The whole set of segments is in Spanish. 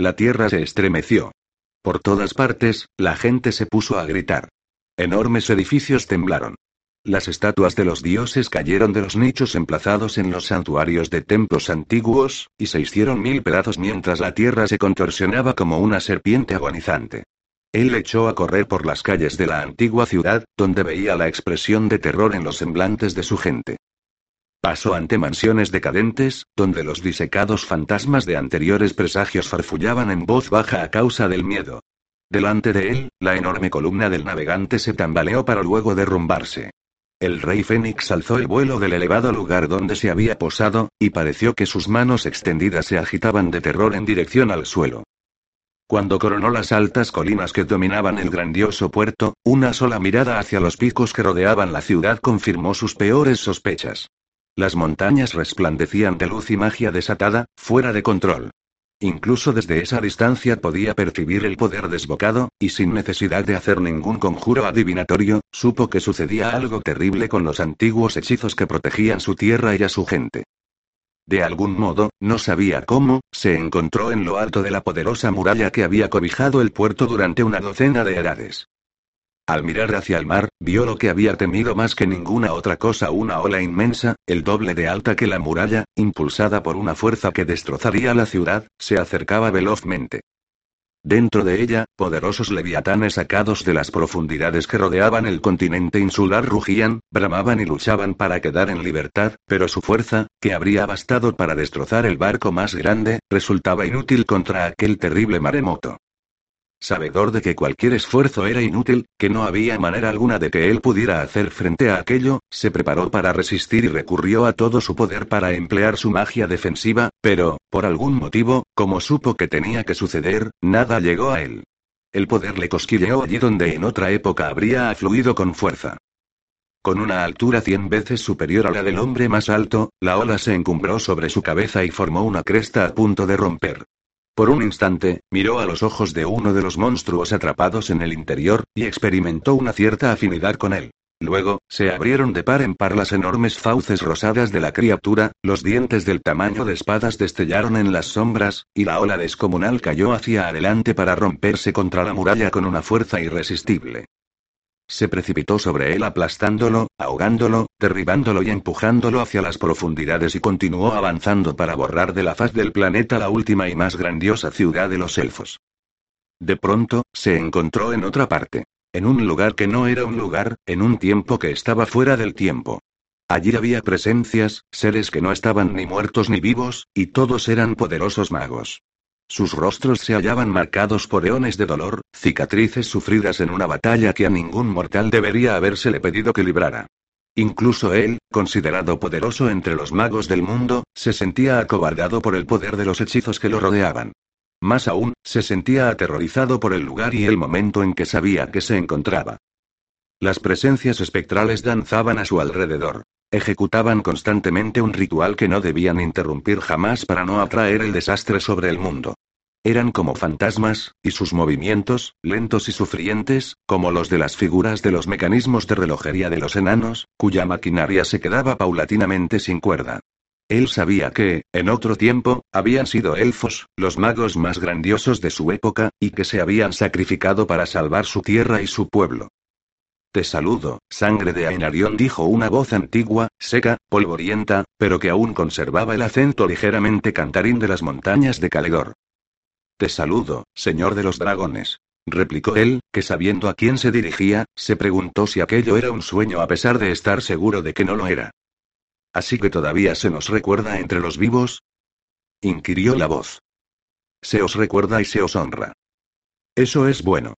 La tierra se estremeció. Por todas partes, la gente se puso a gritar. Enormes edificios temblaron. Las estatuas de los dioses cayeron de los nichos emplazados en los santuarios de templos antiguos, y se hicieron mil pedazos mientras la tierra se contorsionaba como una serpiente agonizante. Él echó a correr por las calles de la antigua ciudad, donde veía la expresión de terror en los semblantes de su gente. Pasó ante mansiones decadentes, donde los disecados fantasmas de anteriores presagios farfullaban en voz baja a causa del miedo. Delante de él, la enorme columna del navegante se tambaleó para luego derrumbarse. El rey Fénix alzó el vuelo del elevado lugar donde se había posado, y pareció que sus manos extendidas se agitaban de terror en dirección al suelo. Cuando coronó las altas colinas que dominaban el grandioso puerto, una sola mirada hacia los picos que rodeaban la ciudad confirmó sus peores sospechas. Las montañas resplandecían de luz y magia desatada, fuera de control. Incluso desde esa distancia podía percibir el poder desbocado, y sin necesidad de hacer ningún conjuro adivinatorio, supo que sucedía algo terrible con los antiguos hechizos que protegían su tierra y a su gente. De algún modo, no sabía cómo, se encontró en lo alto de la poderosa muralla que había cobijado el puerto durante una docena de edades. Al mirar hacia el mar, vio lo que había temido más que ninguna otra cosa, una ola inmensa, el doble de alta que la muralla, impulsada por una fuerza que destrozaría la ciudad, se acercaba velozmente. Dentro de ella, poderosos leviatanes sacados de las profundidades que rodeaban el continente insular rugían, bramaban y luchaban para quedar en libertad, pero su fuerza, que habría bastado para destrozar el barco más grande, resultaba inútil contra aquel terrible maremoto. Sabedor de que cualquier esfuerzo era inútil, que no había manera alguna de que él pudiera hacer frente a aquello, se preparó para resistir y recurrió a todo su poder para emplear su magia defensiva, pero, por algún motivo, como supo que tenía que suceder, nada llegó a él. El poder le cosquilleó allí donde en otra época habría afluido con fuerza. Con una altura cien veces superior a la del hombre más alto, la ola se encumbró sobre su cabeza y formó una cresta a punto de romper. Por un instante, miró a los ojos de uno de los monstruos atrapados en el interior, y experimentó una cierta afinidad con él. Luego, se abrieron de par en par las enormes fauces rosadas de la criatura, los dientes del tamaño de espadas destellaron en las sombras, y la ola descomunal cayó hacia adelante para romperse contra la muralla con una fuerza irresistible. Se precipitó sobre él aplastándolo, ahogándolo, derribándolo y empujándolo hacia las profundidades y continuó avanzando para borrar de la faz del planeta la última y más grandiosa ciudad de los elfos. De pronto, se encontró en otra parte. En un lugar que no era un lugar, en un tiempo que estaba fuera del tiempo. Allí había presencias, seres que no estaban ni muertos ni vivos, y todos eran poderosos magos. Sus rostros se hallaban marcados por eones de dolor, cicatrices sufridas en una batalla que a ningún mortal debería habérsele pedido que librara. Incluso él, considerado poderoso entre los magos del mundo, se sentía acobardado por el poder de los hechizos que lo rodeaban. Más aún, se sentía aterrorizado por el lugar y el momento en que sabía que se encontraba. Las presencias espectrales danzaban a su alrededor. Ejecutaban constantemente un ritual que no debían interrumpir jamás para no atraer el desastre sobre el mundo. Eran como fantasmas, y sus movimientos, lentos y sufrientes, como los de las figuras de los mecanismos de relojería de los enanos, cuya maquinaria se quedaba paulatinamente sin cuerda. Él sabía que, en otro tiempo, habían sido elfos, los magos más grandiosos de su época, y que se habían sacrificado para salvar su tierra y su pueblo. Te saludo, sangre de Ainarión, dijo una voz antigua, seca, polvorienta, pero que aún conservaba el acento ligeramente cantarín de las montañas de Caledor. Te saludo, señor de los dragones. Replicó él, que sabiendo a quién se dirigía, se preguntó si aquello era un sueño a pesar de estar seguro de que no lo era. ¿Así que todavía se nos recuerda entre los vivos? inquirió la voz. Se os recuerda y se os honra. Eso es bueno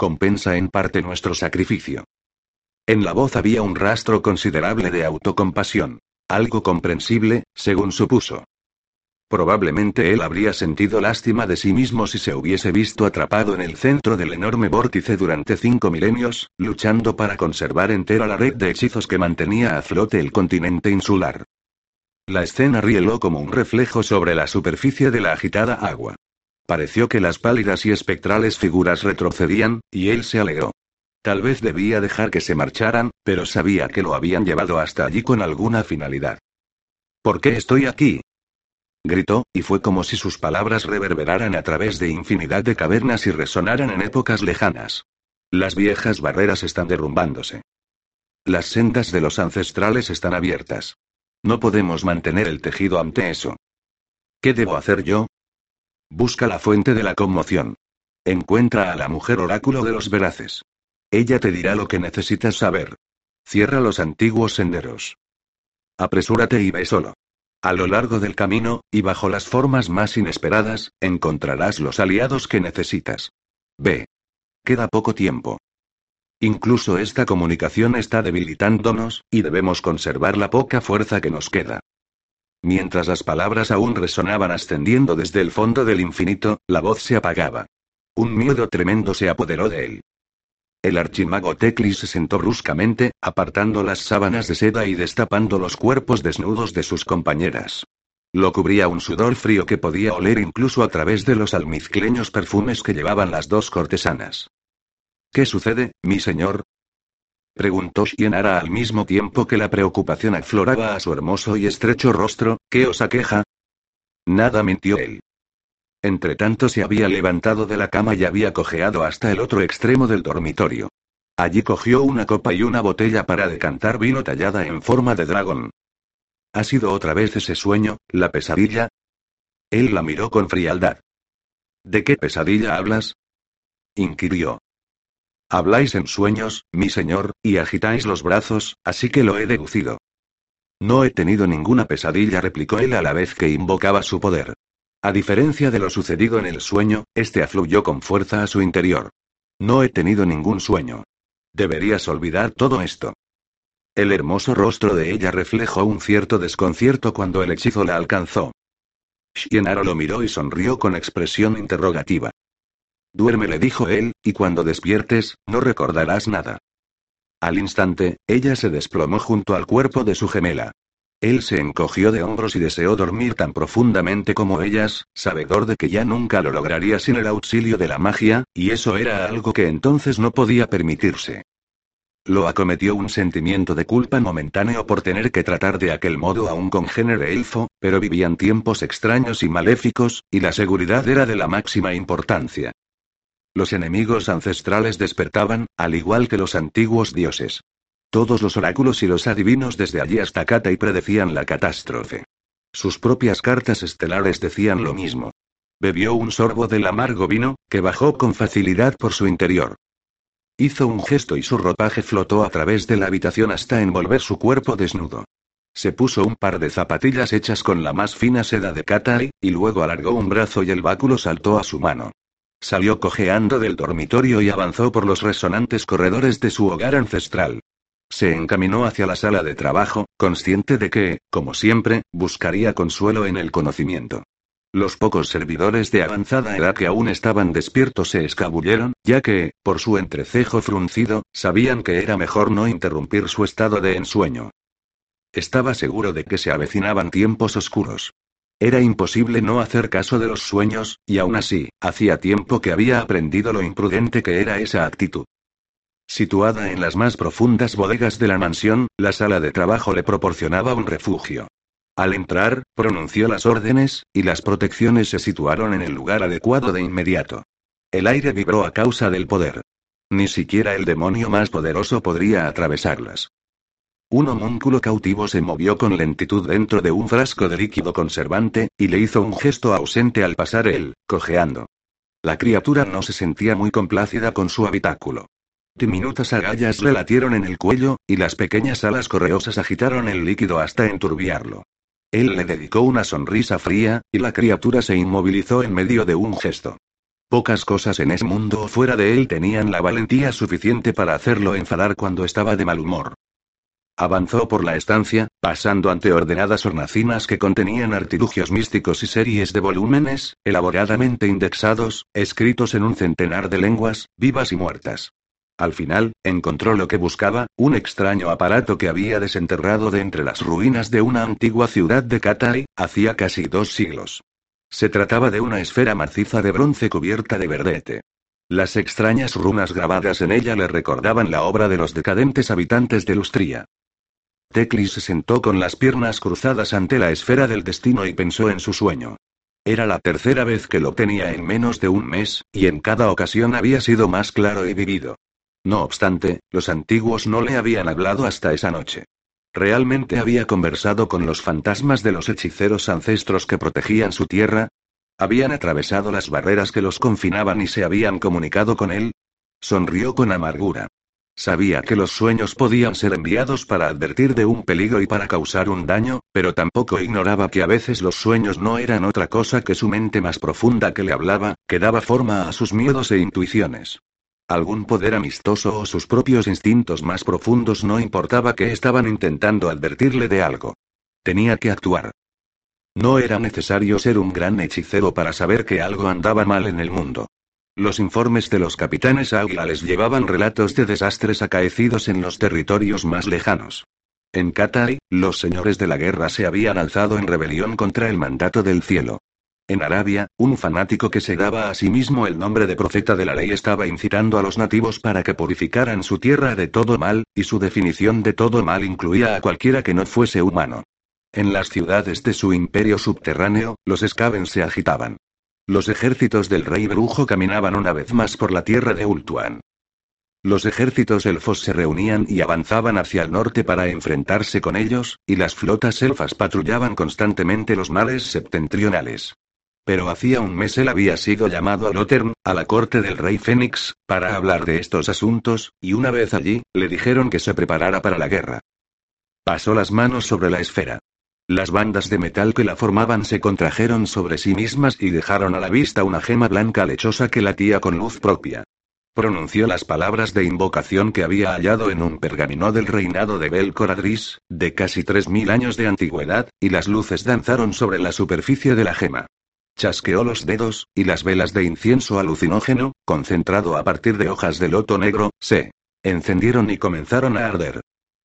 compensa en parte nuestro sacrificio. En la voz había un rastro considerable de autocompasión. Algo comprensible, según supuso. Probablemente él habría sentido lástima de sí mismo si se hubiese visto atrapado en el centro del enorme vórtice durante cinco milenios, luchando para conservar entera la red de hechizos que mantenía a flote el continente insular. La escena rieló como un reflejo sobre la superficie de la agitada agua. Pareció que las pálidas y espectrales figuras retrocedían, y él se alegró. Tal vez debía dejar que se marcharan, pero sabía que lo habían llevado hasta allí con alguna finalidad. ¿Por qué estoy aquí? Gritó, y fue como si sus palabras reverberaran a través de infinidad de cavernas y resonaran en épocas lejanas. Las viejas barreras están derrumbándose. Las sendas de los ancestrales están abiertas. No podemos mantener el tejido ante eso. ¿Qué debo hacer yo? Busca la fuente de la conmoción. Encuentra a la mujer oráculo de los veraces. Ella te dirá lo que necesitas saber. Cierra los antiguos senderos. Apresúrate y ve solo. A lo largo del camino, y bajo las formas más inesperadas, encontrarás los aliados que necesitas. Ve. Queda poco tiempo. Incluso esta comunicación está debilitándonos, y debemos conservar la poca fuerza que nos queda. Mientras las palabras aún resonaban ascendiendo desde el fondo del infinito, la voz se apagaba. Un miedo tremendo se apoderó de él. El archimago Teclis se sentó bruscamente, apartando las sábanas de seda y destapando los cuerpos desnudos de sus compañeras. Lo cubría un sudor frío que podía oler incluso a través de los almizcleños perfumes que llevaban las dos cortesanas. ¿Qué sucede, mi señor? Preguntó Shienara al mismo tiempo que la preocupación afloraba a su hermoso y estrecho rostro, ¿qué os aqueja? Nada mintió él. Entretanto se había levantado de la cama y había cojeado hasta el otro extremo del dormitorio. Allí cogió una copa y una botella para decantar vino tallada en forma de dragón. ¿Ha sido otra vez ese sueño, la pesadilla? Él la miró con frialdad. ¿De qué pesadilla hablas? inquirió. Habláis en sueños, mi señor, y agitáis los brazos, así que lo he deducido. No he tenido ninguna pesadilla, replicó él a la vez que invocaba su poder. A diferencia de lo sucedido en el sueño, este afluyó con fuerza a su interior. No he tenido ningún sueño. Deberías olvidar todo esto. El hermoso rostro de ella reflejó un cierto desconcierto cuando el hechizo la alcanzó. Shienaro lo miró y sonrió con expresión interrogativa. Duerme, le dijo él, y cuando despiertes, no recordarás nada. Al instante, ella se desplomó junto al cuerpo de su gemela. Él se encogió de hombros y deseó dormir tan profundamente como ellas, sabedor de que ya nunca lo lograría sin el auxilio de la magia, y eso era algo que entonces no podía permitirse. Lo acometió un sentimiento de culpa momentáneo por tener que tratar de aquel modo a un congénere elfo, pero vivían tiempos extraños y maléficos, y la seguridad era de la máxima importancia. Los enemigos ancestrales despertaban, al igual que los antiguos dioses. Todos los oráculos y los adivinos desde allí hasta Kata y predecían la catástrofe. Sus propias cartas estelares decían lo mismo. Bebió un sorbo del amargo vino, que bajó con facilidad por su interior. Hizo un gesto y su ropaje flotó a través de la habitación hasta envolver su cuerpo desnudo. Se puso un par de zapatillas hechas con la más fina seda de Katai, y luego alargó un brazo y el báculo saltó a su mano. Salió cojeando del dormitorio y avanzó por los resonantes corredores de su hogar ancestral. Se encaminó hacia la sala de trabajo, consciente de que, como siempre, buscaría consuelo en el conocimiento. Los pocos servidores de avanzada edad que aún estaban despiertos se escabulleron, ya que, por su entrecejo fruncido, sabían que era mejor no interrumpir su estado de ensueño. Estaba seguro de que se avecinaban tiempos oscuros. Era imposible no hacer caso de los sueños, y aún así, hacía tiempo que había aprendido lo imprudente que era esa actitud. Situada en las más profundas bodegas de la mansión, la sala de trabajo le proporcionaba un refugio. Al entrar, pronunció las órdenes, y las protecciones se situaron en el lugar adecuado de inmediato. El aire vibró a causa del poder. Ni siquiera el demonio más poderoso podría atravesarlas. Un homúnculo cautivo se movió con lentitud dentro de un frasco de líquido conservante, y le hizo un gesto ausente al pasar él, cojeando. La criatura no se sentía muy complacida con su habitáculo. Diminutas agallas le latieron en el cuello, y las pequeñas alas correosas agitaron el líquido hasta enturbiarlo. Él le dedicó una sonrisa fría, y la criatura se inmovilizó en medio de un gesto. Pocas cosas en ese mundo o fuera de él tenían la valentía suficiente para hacerlo enfadar cuando estaba de mal humor. Avanzó por la estancia, pasando ante ordenadas hornacinas que contenían artilugios místicos y series de volúmenes, elaboradamente indexados, escritos en un centenar de lenguas, vivas y muertas. Al final, encontró lo que buscaba, un extraño aparato que había desenterrado de entre las ruinas de una antigua ciudad de Katai, hacía casi dos siglos. Se trataba de una esfera maciza de bronce cubierta de verdete. Las extrañas runas grabadas en ella le recordaban la obra de los decadentes habitantes de Lustria. Teclis se sentó con las piernas cruzadas ante la esfera del destino y pensó en su sueño. Era la tercera vez que lo tenía en menos de un mes, y en cada ocasión había sido más claro y vivido. No obstante, los antiguos no le habían hablado hasta esa noche. ¿Realmente había conversado con los fantasmas de los hechiceros ancestros que protegían su tierra? ¿Habían atravesado las barreras que los confinaban y se habían comunicado con él? Sonrió con amargura. Sabía que los sueños podían ser enviados para advertir de un peligro y para causar un daño, pero tampoco ignoraba que a veces los sueños no eran otra cosa que su mente más profunda que le hablaba, que daba forma a sus miedos e intuiciones. Algún poder amistoso o sus propios instintos más profundos no importaba que estaban intentando advertirle de algo. Tenía que actuar. No era necesario ser un gran hechicero para saber que algo andaba mal en el mundo. Los informes de los capitanes águila les llevaban relatos de desastres acaecidos en los territorios más lejanos. En Katai, los señores de la guerra se habían alzado en rebelión contra el mandato del cielo. En Arabia, un fanático que se daba a sí mismo el nombre de profeta de la ley estaba incitando a los nativos para que purificaran su tierra de todo mal, y su definición de todo mal incluía a cualquiera que no fuese humano. En las ciudades de su imperio subterráneo, los Skaven se agitaban. Los ejércitos del rey brujo caminaban una vez más por la tierra de Ultuan. Los ejércitos elfos se reunían y avanzaban hacia el norte para enfrentarse con ellos, y las flotas elfas patrullaban constantemente los mares septentrionales. Pero hacía un mes él había sido llamado a Lotern, a la corte del rey Fénix, para hablar de estos asuntos, y una vez allí, le dijeron que se preparara para la guerra. Pasó las manos sobre la esfera. Las bandas de metal que la formaban se contrajeron sobre sí mismas y dejaron a la vista una gema blanca lechosa que latía con luz propia. Pronunció las palabras de invocación que había hallado en un pergamino del reinado de Belcoradris, de casi tres mil años de antigüedad, y las luces danzaron sobre la superficie de la gema. Chasqueó los dedos, y las velas de incienso alucinógeno, concentrado a partir de hojas de loto negro, se encendieron y comenzaron a arder.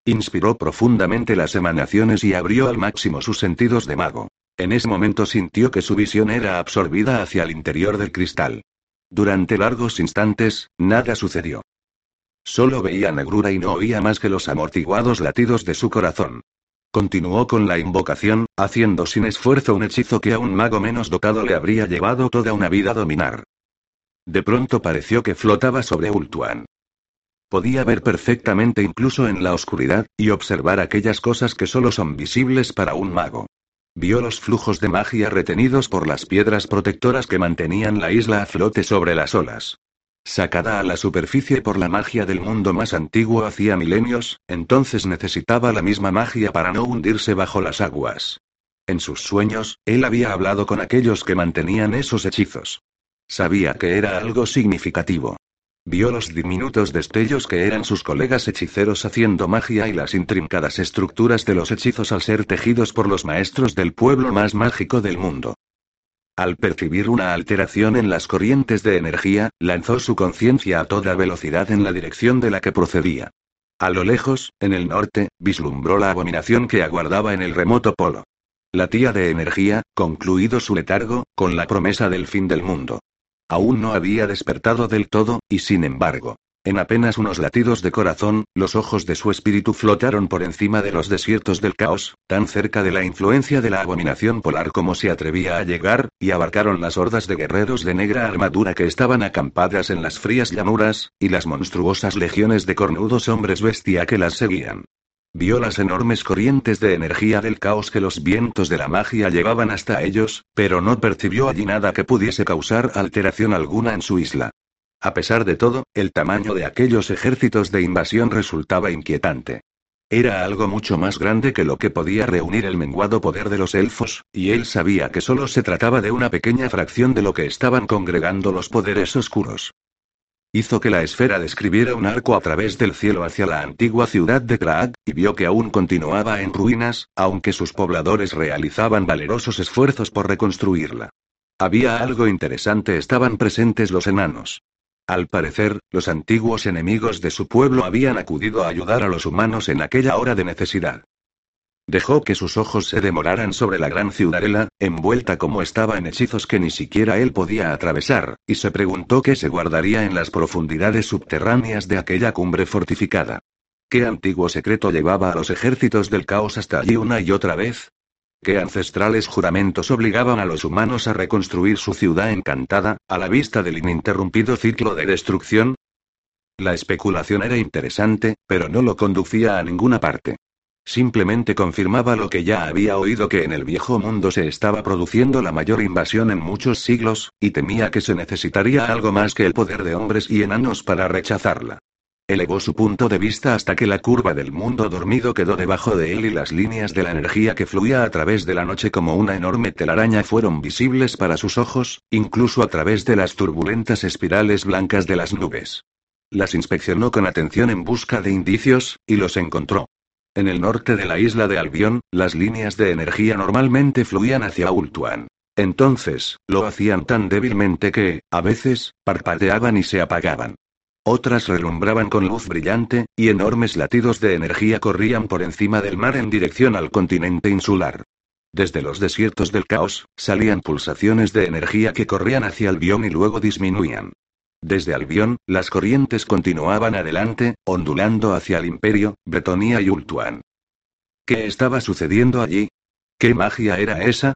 Inspiró profundamente las emanaciones y abrió al máximo sus sentidos de mago. En ese momento sintió que su visión era absorbida hacia el interior del cristal. Durante largos instantes, nada sucedió. Solo veía negrura y no oía más que los amortiguados latidos de su corazón. Continuó con la invocación, haciendo sin esfuerzo un hechizo que a un mago menos dotado le habría llevado toda una vida dominar. De pronto pareció que flotaba sobre Ultuan. Podía ver perfectamente incluso en la oscuridad, y observar aquellas cosas que solo son visibles para un mago. Vio los flujos de magia retenidos por las piedras protectoras que mantenían la isla a flote sobre las olas. Sacada a la superficie por la magia del mundo más antiguo hacía milenios, entonces necesitaba la misma magia para no hundirse bajo las aguas. En sus sueños, él había hablado con aquellos que mantenían esos hechizos. Sabía que era algo significativo. Vio los diminutos destellos que eran sus colegas hechiceros haciendo magia y las intrincadas estructuras de los hechizos al ser tejidos por los maestros del pueblo más mágico del mundo. Al percibir una alteración en las corrientes de energía, lanzó su conciencia a toda velocidad en la dirección de la que procedía. A lo lejos, en el norte, vislumbró la abominación que aguardaba en el remoto polo. La tía de energía, concluido su letargo, con la promesa del fin del mundo. Aún no había despertado del todo, y sin embargo, en apenas unos latidos de corazón, los ojos de su espíritu flotaron por encima de los desiertos del caos, tan cerca de la influencia de la abominación polar como se atrevía a llegar, y abarcaron las hordas de guerreros de negra armadura que estaban acampadas en las frías llanuras, y las monstruosas legiones de cornudos hombres bestia que las seguían. Vio las enormes corrientes de energía del caos que los vientos de la magia llevaban hasta ellos, pero no percibió allí nada que pudiese causar alteración alguna en su isla. A pesar de todo, el tamaño de aquellos ejércitos de invasión resultaba inquietante. Era algo mucho más grande que lo que podía reunir el menguado poder de los elfos, y él sabía que solo se trataba de una pequeña fracción de lo que estaban congregando los poderes oscuros. Hizo que la esfera describiera un arco a través del cielo hacia la antigua ciudad de Kraag, y vio que aún continuaba en ruinas, aunque sus pobladores realizaban valerosos esfuerzos por reconstruirla. Había algo interesante, estaban presentes los enanos. Al parecer, los antiguos enemigos de su pueblo habían acudido a ayudar a los humanos en aquella hora de necesidad. Dejó que sus ojos se demoraran sobre la gran ciudadela, envuelta como estaba en hechizos que ni siquiera él podía atravesar, y se preguntó qué se guardaría en las profundidades subterráneas de aquella cumbre fortificada. ¿Qué antiguo secreto llevaba a los ejércitos del caos hasta allí una y otra vez? ¿Qué ancestrales juramentos obligaban a los humanos a reconstruir su ciudad encantada, a la vista del ininterrumpido ciclo de destrucción? La especulación era interesante, pero no lo conducía a ninguna parte. Simplemente confirmaba lo que ya había oído que en el viejo mundo se estaba produciendo la mayor invasión en muchos siglos, y temía que se necesitaría algo más que el poder de hombres y enanos para rechazarla. Elevó su punto de vista hasta que la curva del mundo dormido quedó debajo de él y las líneas de la energía que fluía a través de la noche como una enorme telaraña fueron visibles para sus ojos, incluso a través de las turbulentas espirales blancas de las nubes. Las inspeccionó con atención en busca de indicios, y los encontró. En el norte de la isla de Albion, las líneas de energía normalmente fluían hacia Ultuan. Entonces, lo hacían tan débilmente que, a veces, parpadeaban y se apagaban. Otras relumbraban con luz brillante, y enormes latidos de energía corrían por encima del mar en dirección al continente insular. Desde los desiertos del caos, salían pulsaciones de energía que corrían hacia Albion y luego disminuían. Desde Albion, las corrientes continuaban adelante, ondulando hacia el Imperio, Bretonia y Ultuan. ¿Qué estaba sucediendo allí? ¿Qué magia era esa?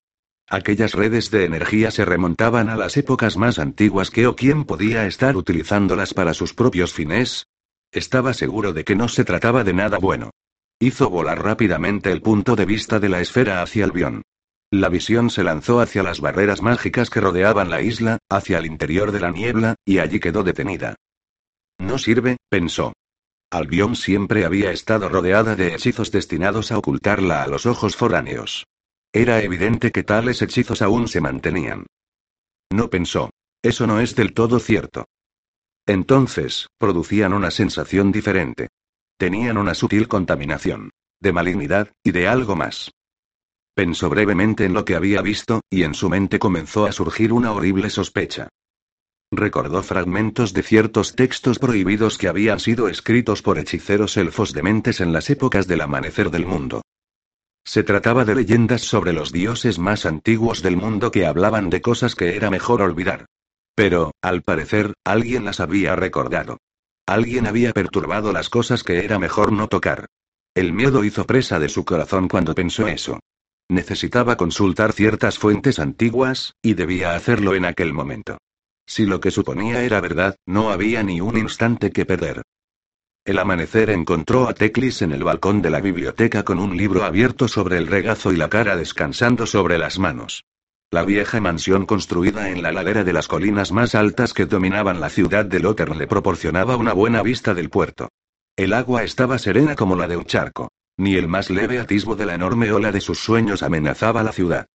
Aquellas redes de energía se remontaban a las épocas más antiguas que o quién podía estar utilizándolas para sus propios fines. Estaba seguro de que no se trataba de nada bueno. Hizo volar rápidamente el punto de vista de la esfera hacia Albion. La visión se lanzó hacia las barreras mágicas que rodeaban la isla, hacia el interior de la niebla, y allí quedó detenida. No sirve, pensó. Albion siempre había estado rodeada de hechizos destinados a ocultarla a los ojos foráneos. Era evidente que tales hechizos aún se mantenían. No pensó. Eso no es del todo cierto. Entonces, producían una sensación diferente. Tenían una sutil contaminación. De malignidad, y de algo más. Pensó brevemente en lo que había visto, y en su mente comenzó a surgir una horrible sospecha. Recordó fragmentos de ciertos textos prohibidos que habían sido escritos por hechiceros elfos dementes en las épocas del amanecer del mundo. Se trataba de leyendas sobre los dioses más antiguos del mundo que hablaban de cosas que era mejor olvidar. Pero, al parecer, alguien las había recordado. Alguien había perturbado las cosas que era mejor no tocar. El miedo hizo presa de su corazón cuando pensó eso. Necesitaba consultar ciertas fuentes antiguas, y debía hacerlo en aquel momento. Si lo que suponía era verdad, no había ni un instante que perder. El amanecer encontró a Teclis en el balcón de la biblioteca con un libro abierto sobre el regazo y la cara descansando sobre las manos. La vieja mansión construida en la ladera de las colinas más altas que dominaban la ciudad de Lotern le proporcionaba una buena vista del puerto. El agua estaba serena como la de un charco. Ni el más leve atisbo de la enorme ola de sus sueños amenazaba la ciudad.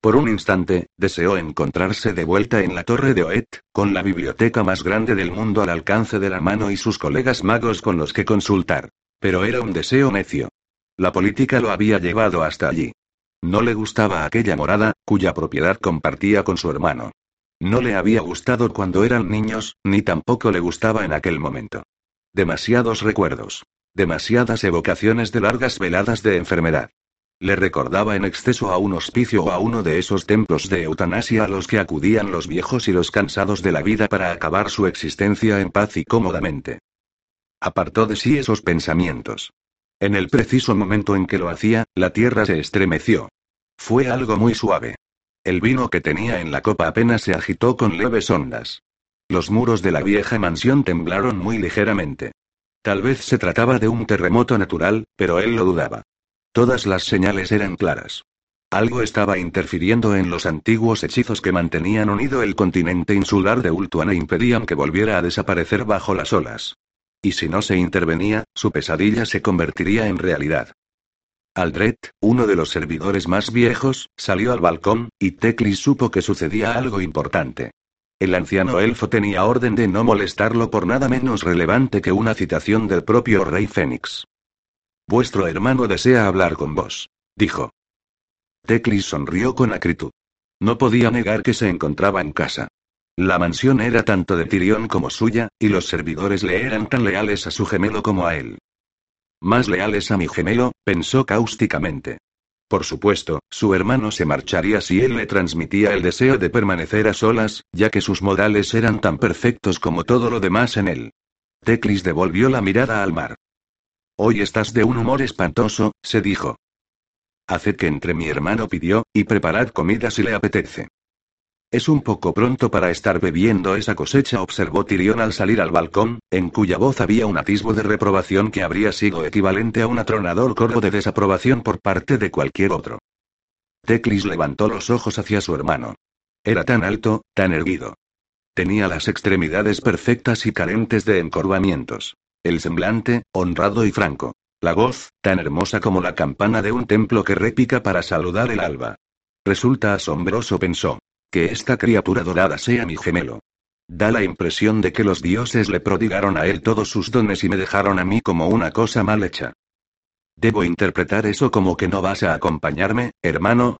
Por un instante, deseó encontrarse de vuelta en la torre de Oet, con la biblioteca más grande del mundo al alcance de la mano y sus colegas magos con los que consultar. Pero era un deseo necio. La política lo había llevado hasta allí. No le gustaba aquella morada, cuya propiedad compartía con su hermano. No le había gustado cuando eran niños, ni tampoco le gustaba en aquel momento. Demasiados recuerdos. Demasiadas evocaciones de largas veladas de enfermedad. Le recordaba en exceso a un hospicio o a uno de esos templos de eutanasia a los que acudían los viejos y los cansados de la vida para acabar su existencia en paz y cómodamente. Apartó de sí esos pensamientos. En el preciso momento en que lo hacía, la tierra se estremeció. Fue algo muy suave. El vino que tenía en la copa apenas se agitó con leves ondas. Los muros de la vieja mansión temblaron muy ligeramente. Tal vez se trataba de un terremoto natural, pero él lo dudaba. Todas las señales eran claras. Algo estaba interfiriendo en los antiguos hechizos que mantenían unido el continente insular de Ultuan e impedían que volviera a desaparecer bajo las olas. Y si no se intervenía, su pesadilla se convertiría en realidad. Aldred, uno de los servidores más viejos, salió al balcón, y Teclis supo que sucedía algo importante. El anciano elfo tenía orden de no molestarlo por nada menos relevante que una citación del propio rey Fénix. Vuestro hermano desea hablar con vos, dijo. Teclis sonrió con acritud. No podía negar que se encontraba en casa. La mansión era tanto de Tirión como suya, y los servidores le eran tan leales a su gemelo como a él. Más leales a mi gemelo, pensó cáusticamente. Por supuesto, su hermano se marcharía si él le transmitía el deseo de permanecer a solas, ya que sus modales eran tan perfectos como todo lo demás en él. Teclis devolvió la mirada al mar. Hoy estás de un humor espantoso, se dijo. Haced que entre mi hermano pidió, y preparad comida si le apetece. Es un poco pronto para estar bebiendo esa cosecha, observó Tirión al salir al balcón, en cuya voz había un atisbo de reprobación que habría sido equivalente a un atronador coro de desaprobación por parte de cualquier otro. Teclis levantó los ojos hacia su hermano. Era tan alto, tan erguido. Tenía las extremidades perfectas y carentes de encorvamientos. El semblante, honrado y franco. La voz, tan hermosa como la campana de un templo que repica para saludar el alba. Resulta asombroso, pensó. Que esta criatura dorada sea mi gemelo. Da la impresión de que los dioses le prodigaron a él todos sus dones y me dejaron a mí como una cosa mal hecha. ¿Debo interpretar eso como que no vas a acompañarme, hermano?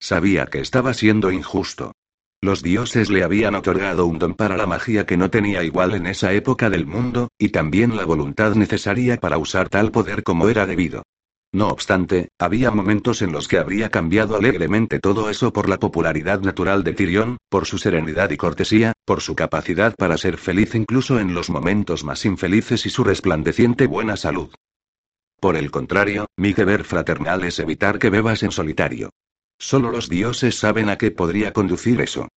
Sabía que estaba siendo injusto. Los dioses le habían otorgado un don para la magia que no tenía igual en esa época del mundo, y también la voluntad necesaria para usar tal poder como era debido. No obstante, había momentos en los que habría cambiado alegremente todo eso por la popularidad natural de Tirión, por su serenidad y cortesía, por su capacidad para ser feliz incluso en los momentos más infelices y su resplandeciente buena salud. Por el contrario, mi deber fraternal es evitar que bebas en solitario. Solo los dioses saben a qué podría conducir eso.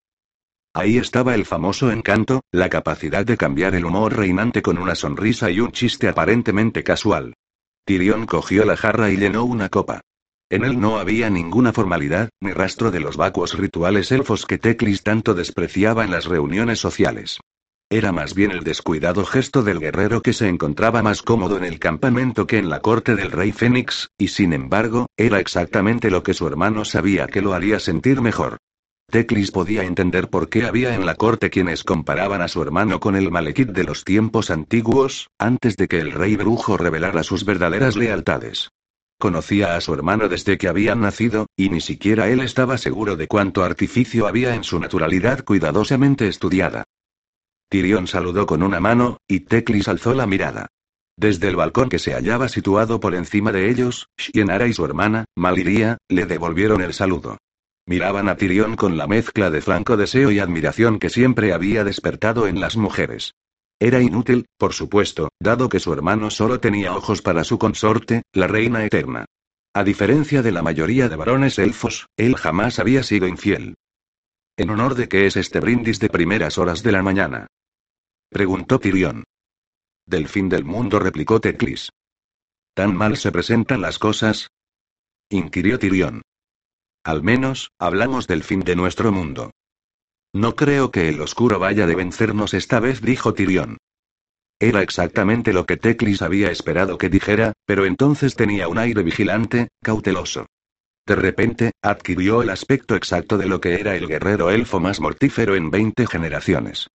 Ahí estaba el famoso encanto, la capacidad de cambiar el humor reinante con una sonrisa y un chiste aparentemente casual. Tirión cogió la jarra y llenó una copa. En él no había ninguna formalidad, ni rastro de los vacuos rituales elfos que Teclis tanto despreciaba en las reuniones sociales. Era más bien el descuidado gesto del guerrero que se encontraba más cómodo en el campamento que en la corte del rey Fénix, y sin embargo, era exactamente lo que su hermano sabía que lo haría sentir mejor. Teclis podía entender por qué había en la corte quienes comparaban a su hermano con el Malekith de los tiempos antiguos, antes de que el rey brujo revelara sus verdaderas lealtades. Conocía a su hermano desde que habían nacido, y ni siquiera él estaba seguro de cuánto artificio había en su naturalidad cuidadosamente estudiada. Tirión saludó con una mano, y Teclis alzó la mirada. Desde el balcón que se hallaba situado por encima de ellos, Shienara y su hermana, Maliria, le devolvieron el saludo. Miraban a Tirión con la mezcla de franco deseo y admiración que siempre había despertado en las mujeres. Era inútil, por supuesto, dado que su hermano solo tenía ojos para su consorte, la reina eterna. A diferencia de la mayoría de varones elfos, él jamás había sido infiel. ¿En honor de qué es este brindis de primeras horas de la mañana? Preguntó Tirión. Del fin del mundo, replicó Teclis. ¿Tan mal se presentan las cosas? inquirió Tirión. Al menos, hablamos del fin de nuestro mundo. No creo que el oscuro vaya de vencernos esta vez, dijo Tirión. Era exactamente lo que Teclis había esperado que dijera, pero entonces tenía un aire vigilante, cauteloso. De repente, adquirió el aspecto exacto de lo que era el guerrero elfo más mortífero en 20 generaciones.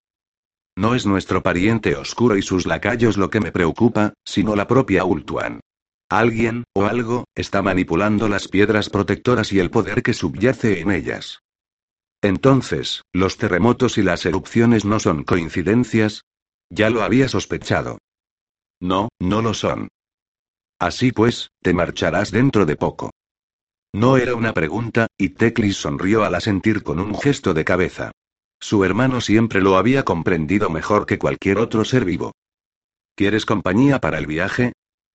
No es nuestro pariente oscuro y sus lacayos lo que me preocupa, sino la propia Ultuan. Alguien, o algo, está manipulando las piedras protectoras y el poder que subyace en ellas. Entonces, ¿los terremotos y las erupciones no son coincidencias? Ya lo había sospechado. No, no lo son. Así pues, te marcharás dentro de poco. No era una pregunta, y Teclis sonrió al asentir con un gesto de cabeza. Su hermano siempre lo había comprendido mejor que cualquier otro ser vivo. ¿Quieres compañía para el viaje?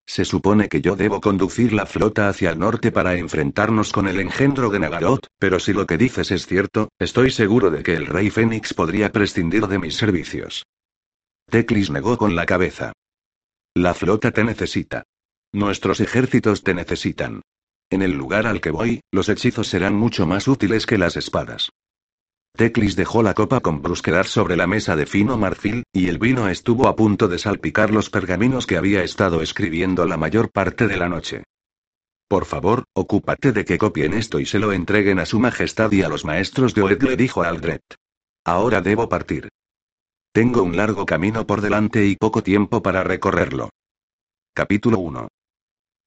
Se supone que yo debo conducir la flota hacia el norte para enfrentarnos con el engendro de Nagarot, pero si lo que dices es cierto, estoy seguro de que el rey Fénix podría prescindir de mis servicios. Teclis negó con la cabeza. La flota te necesita. Nuestros ejércitos te necesitan. En el lugar al que voy, los hechizos serán mucho más útiles que las espadas. Teclis dejó la copa con brusquedad sobre la mesa de fino marfil, y el vino estuvo a punto de salpicar los pergaminos que había estado escribiendo la mayor parte de la noche. Por favor, ocúpate de que copien esto y se lo entreguen a su majestad y a los maestros de Oed, le dijo Aldred. Ahora debo partir. Tengo un largo camino por delante y poco tiempo para recorrerlo. Capítulo 1.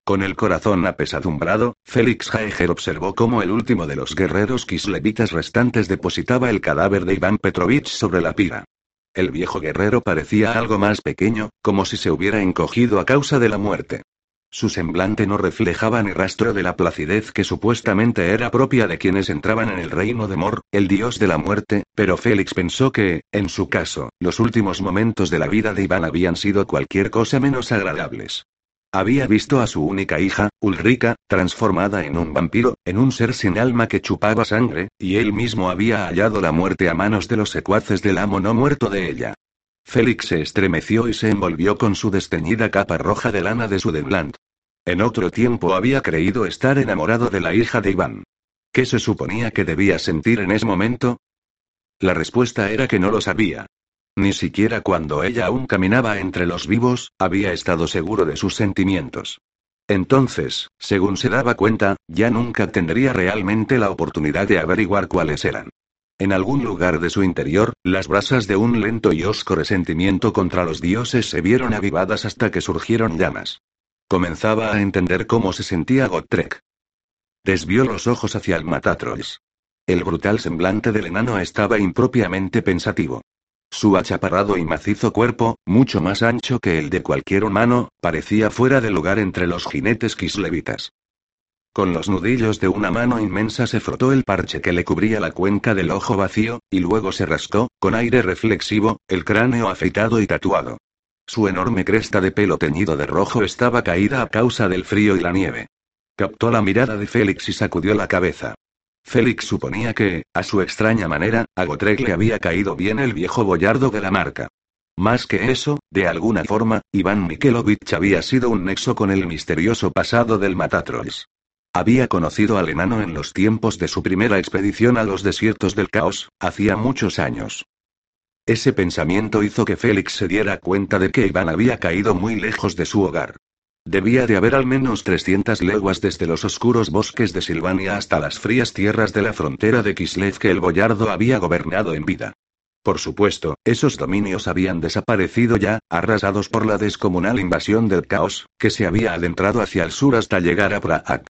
Con el corazón apesadumbrado, Félix Jaeger observó cómo el último de los guerreros kislevitas restantes depositaba el cadáver de Iván Petrovich sobre la pira. El viejo guerrero parecía algo más pequeño, como si se hubiera encogido a causa de la muerte. Su semblante no reflejaba ni rastro de la placidez que supuestamente era propia de quienes entraban en el reino de Mor, el dios de la muerte, pero Félix pensó que, en su caso, los últimos momentos de la vida de Iván habían sido cualquier cosa menos agradables. Había visto a su única hija, Ulrika, transformada en un vampiro, en un ser sin alma que chupaba sangre, y él mismo había hallado la muerte a manos de los secuaces del amo no muerto de ella. Félix se estremeció y se envolvió con su desteñida capa roja de lana de Sudenland. En otro tiempo había creído estar enamorado de la hija de Iván. ¿Qué se suponía que debía sentir en ese momento? La respuesta era que no lo sabía. Ni siquiera cuando ella aún caminaba entre los vivos, había estado seguro de sus sentimientos. Entonces, según se daba cuenta, ya nunca tendría realmente la oportunidad de averiguar cuáles eran. En algún lugar de su interior, las brasas de un lento y osco resentimiento contra los dioses se vieron avivadas hasta que surgieron llamas. Comenzaba a entender cómo se sentía Gotrek. Desvió los ojos hacia el Matatrolls. El brutal semblante del enano estaba impropiamente pensativo. Su achaparrado y macizo cuerpo, mucho más ancho que el de cualquier humano, parecía fuera de lugar entre los jinetes kislevitas. Con los nudillos de una mano inmensa se frotó el parche que le cubría la cuenca del ojo vacío, y luego se rascó, con aire reflexivo, el cráneo afeitado y tatuado. Su enorme cresta de pelo teñido de rojo estaba caída a causa del frío y la nieve. Captó la mirada de Félix y sacudió la cabeza. Félix suponía que, a su extraña manera, a Gotrek le había caído bien el viejo boyardo de la marca. Más que eso, de alguna forma, Iván Mikelovich había sido un nexo con el misterioso pasado del Matatrolls. Había conocido al enano en los tiempos de su primera expedición a los desiertos del caos, hacía muchos años. Ese pensamiento hizo que Félix se diera cuenta de que Iván había caído muy lejos de su hogar. Debía de haber al menos 300 leguas desde los oscuros bosques de Silvania hasta las frías tierras de la frontera de Kislev que el boyardo había gobernado en vida. Por supuesto, esos dominios habían desaparecido ya, arrasados por la descomunal invasión del caos, que se había adentrado hacia el sur hasta llegar a Praag.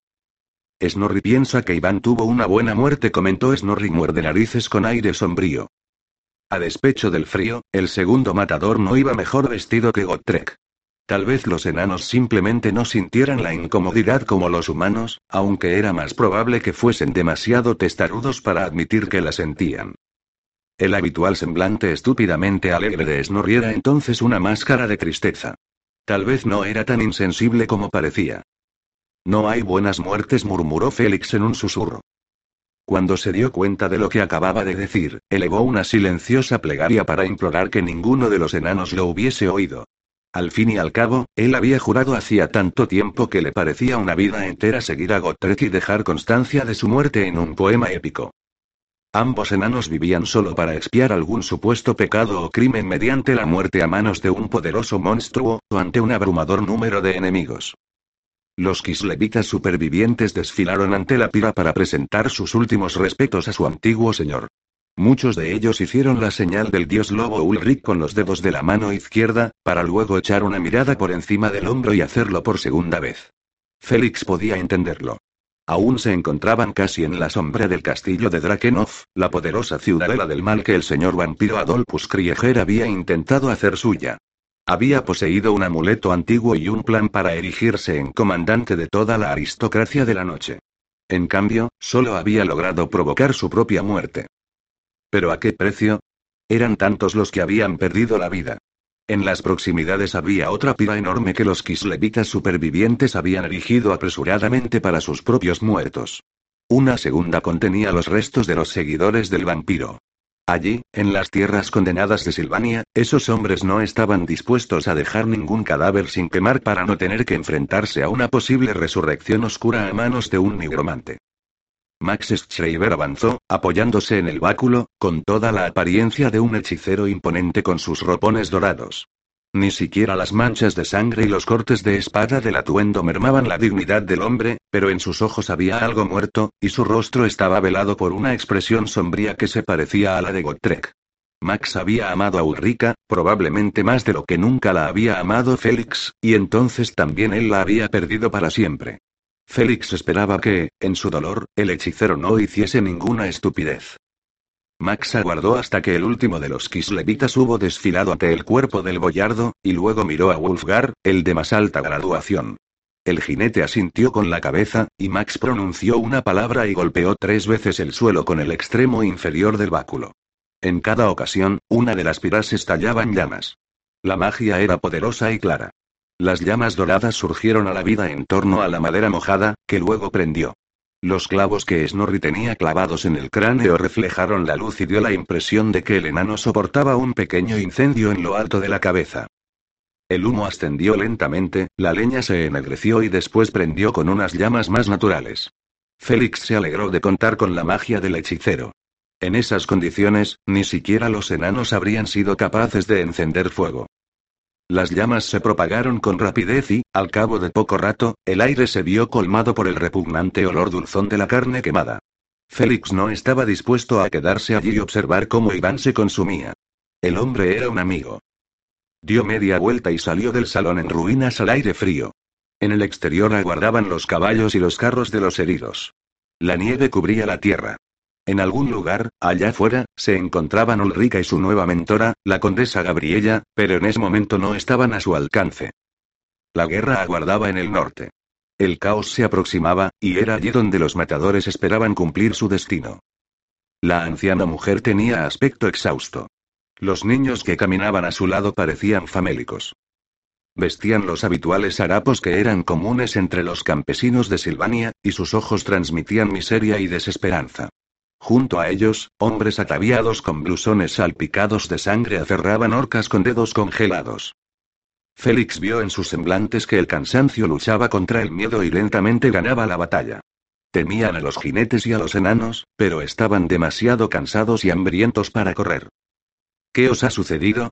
Snorri piensa que Iván tuvo una buena muerte, comentó Snorri muerde narices con aire sombrío. A despecho del frío, el segundo matador no iba mejor vestido que Gotrek. Tal vez los enanos simplemente no sintieran la incomodidad como los humanos, aunque era más probable que fuesen demasiado testarudos para admitir que la sentían. El habitual semblante estúpidamente alegre de Snorri era entonces una máscara de tristeza. Tal vez no era tan insensible como parecía. No hay buenas muertes, murmuró Félix en un susurro. Cuando se dio cuenta de lo que acababa de decir, elevó una silenciosa plegaria para implorar que ninguno de los enanos lo hubiese oído. Al fin y al cabo, él había jurado hacía tanto tiempo que le parecía una vida entera seguir a Gotrek y dejar constancia de su muerte en un poema épico. Ambos enanos vivían solo para expiar algún supuesto pecado o crimen mediante la muerte a manos de un poderoso monstruo, o ante un abrumador número de enemigos. Los kislevitas supervivientes desfilaron ante la pira para presentar sus últimos respetos a su antiguo señor. Muchos de ellos hicieron la señal del dios lobo Ulrich con los dedos de la mano izquierda, para luego echar una mirada por encima del hombro y hacerlo por segunda vez. Félix podía entenderlo. Aún se encontraban casi en la sombra del castillo de Drakenov, la poderosa ciudadela del mal que el señor vampiro Adolphus Krieger había intentado hacer suya. Había poseído un amuleto antiguo y un plan para erigirse en comandante de toda la aristocracia de la noche. En cambio, solo había logrado provocar su propia muerte. ¿Pero a qué precio? Eran tantos los que habían perdido la vida. En las proximidades había otra pira enorme que los kislevitas supervivientes habían erigido apresuradamente para sus propios muertos. Una segunda contenía los restos de los seguidores del vampiro. Allí, en las tierras condenadas de Silvania, esos hombres no estaban dispuestos a dejar ningún cadáver sin quemar para no tener que enfrentarse a una posible resurrección oscura a manos de un nigromante. Max Schreiber avanzó, apoyándose en el báculo, con toda la apariencia de un hechicero imponente con sus ropones dorados. Ni siquiera las manchas de sangre y los cortes de espada del atuendo mermaban la dignidad del hombre, pero en sus ojos había algo muerto, y su rostro estaba velado por una expresión sombría que se parecía a la de Gotrek. Max había amado a Ulrika, probablemente más de lo que nunca la había amado Félix, y entonces también él la había perdido para siempre. Félix esperaba que, en su dolor, el hechicero no hiciese ninguna estupidez. Max aguardó hasta que el último de los kislevitas hubo desfilado ante el cuerpo del boyardo, y luego miró a Wolfgar, el de más alta graduación. El jinete asintió con la cabeza, y Max pronunció una palabra y golpeó tres veces el suelo con el extremo inferior del báculo. En cada ocasión, una de las piras estallaba en llamas. La magia era poderosa y clara. Las llamas doradas surgieron a la vida en torno a la madera mojada, que luego prendió. Los clavos que Snorri tenía clavados en el cráneo reflejaron la luz y dio la impresión de que el enano soportaba un pequeño incendio en lo alto de la cabeza. El humo ascendió lentamente, la leña se ennegreció y después prendió con unas llamas más naturales. Félix se alegró de contar con la magia del hechicero. En esas condiciones, ni siquiera los enanos habrían sido capaces de encender fuego. Las llamas se propagaron con rapidez y, al cabo de poco rato, el aire se vio colmado por el repugnante olor dulzón de la carne quemada. Félix no estaba dispuesto a quedarse allí y observar cómo Iván se consumía. El hombre era un amigo. Dio media vuelta y salió del salón en ruinas al aire frío. En el exterior aguardaban los caballos y los carros de los heridos. La nieve cubría la tierra. En algún lugar, allá afuera, se encontraban Ulrika y su nueva mentora, la condesa Gabriella, pero en ese momento no estaban a su alcance. La guerra aguardaba en el norte. El caos se aproximaba, y era allí donde los matadores esperaban cumplir su destino. La anciana mujer tenía aspecto exhausto. Los niños que caminaban a su lado parecían famélicos. Vestían los habituales harapos que eran comunes entre los campesinos de Silvania, y sus ojos transmitían miseria y desesperanza. Junto a ellos, hombres ataviados con blusones salpicados de sangre aferraban orcas con dedos congelados. Félix vio en sus semblantes que el cansancio luchaba contra el miedo y lentamente ganaba la batalla. Temían a los jinetes y a los enanos, pero estaban demasiado cansados y hambrientos para correr. ¿Qué os ha sucedido?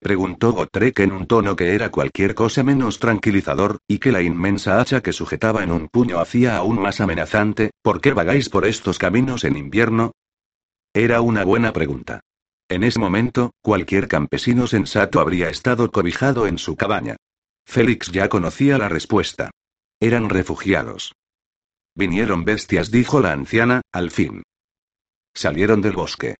Preguntó Gotrek en un tono que era cualquier cosa menos tranquilizador, y que la inmensa hacha que sujetaba en un puño hacía aún más amenazante, ¿por qué vagáis por estos caminos en invierno? Era una buena pregunta. En ese momento, cualquier campesino sensato habría estado cobijado en su cabaña. Félix ya conocía la respuesta. Eran refugiados. Vinieron bestias, dijo la anciana, al fin. Salieron del bosque.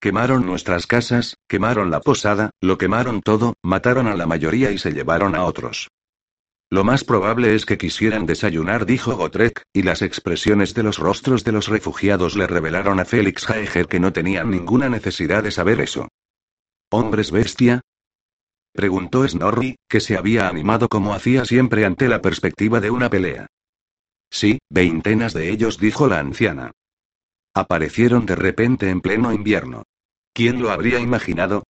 Quemaron nuestras casas, quemaron la posada, lo quemaron todo, mataron a la mayoría y se llevaron a otros. Lo más probable es que quisieran desayunar, dijo Gotrek, y las expresiones de los rostros de los refugiados le revelaron a Félix Jaeger que no tenían ninguna necesidad de saber eso. ¿Hombres bestia? Preguntó Snorri, que se había animado como hacía siempre ante la perspectiva de una pelea. Sí, veintenas de ellos, dijo la anciana. Aparecieron de repente en pleno invierno. ¿Quién lo habría imaginado?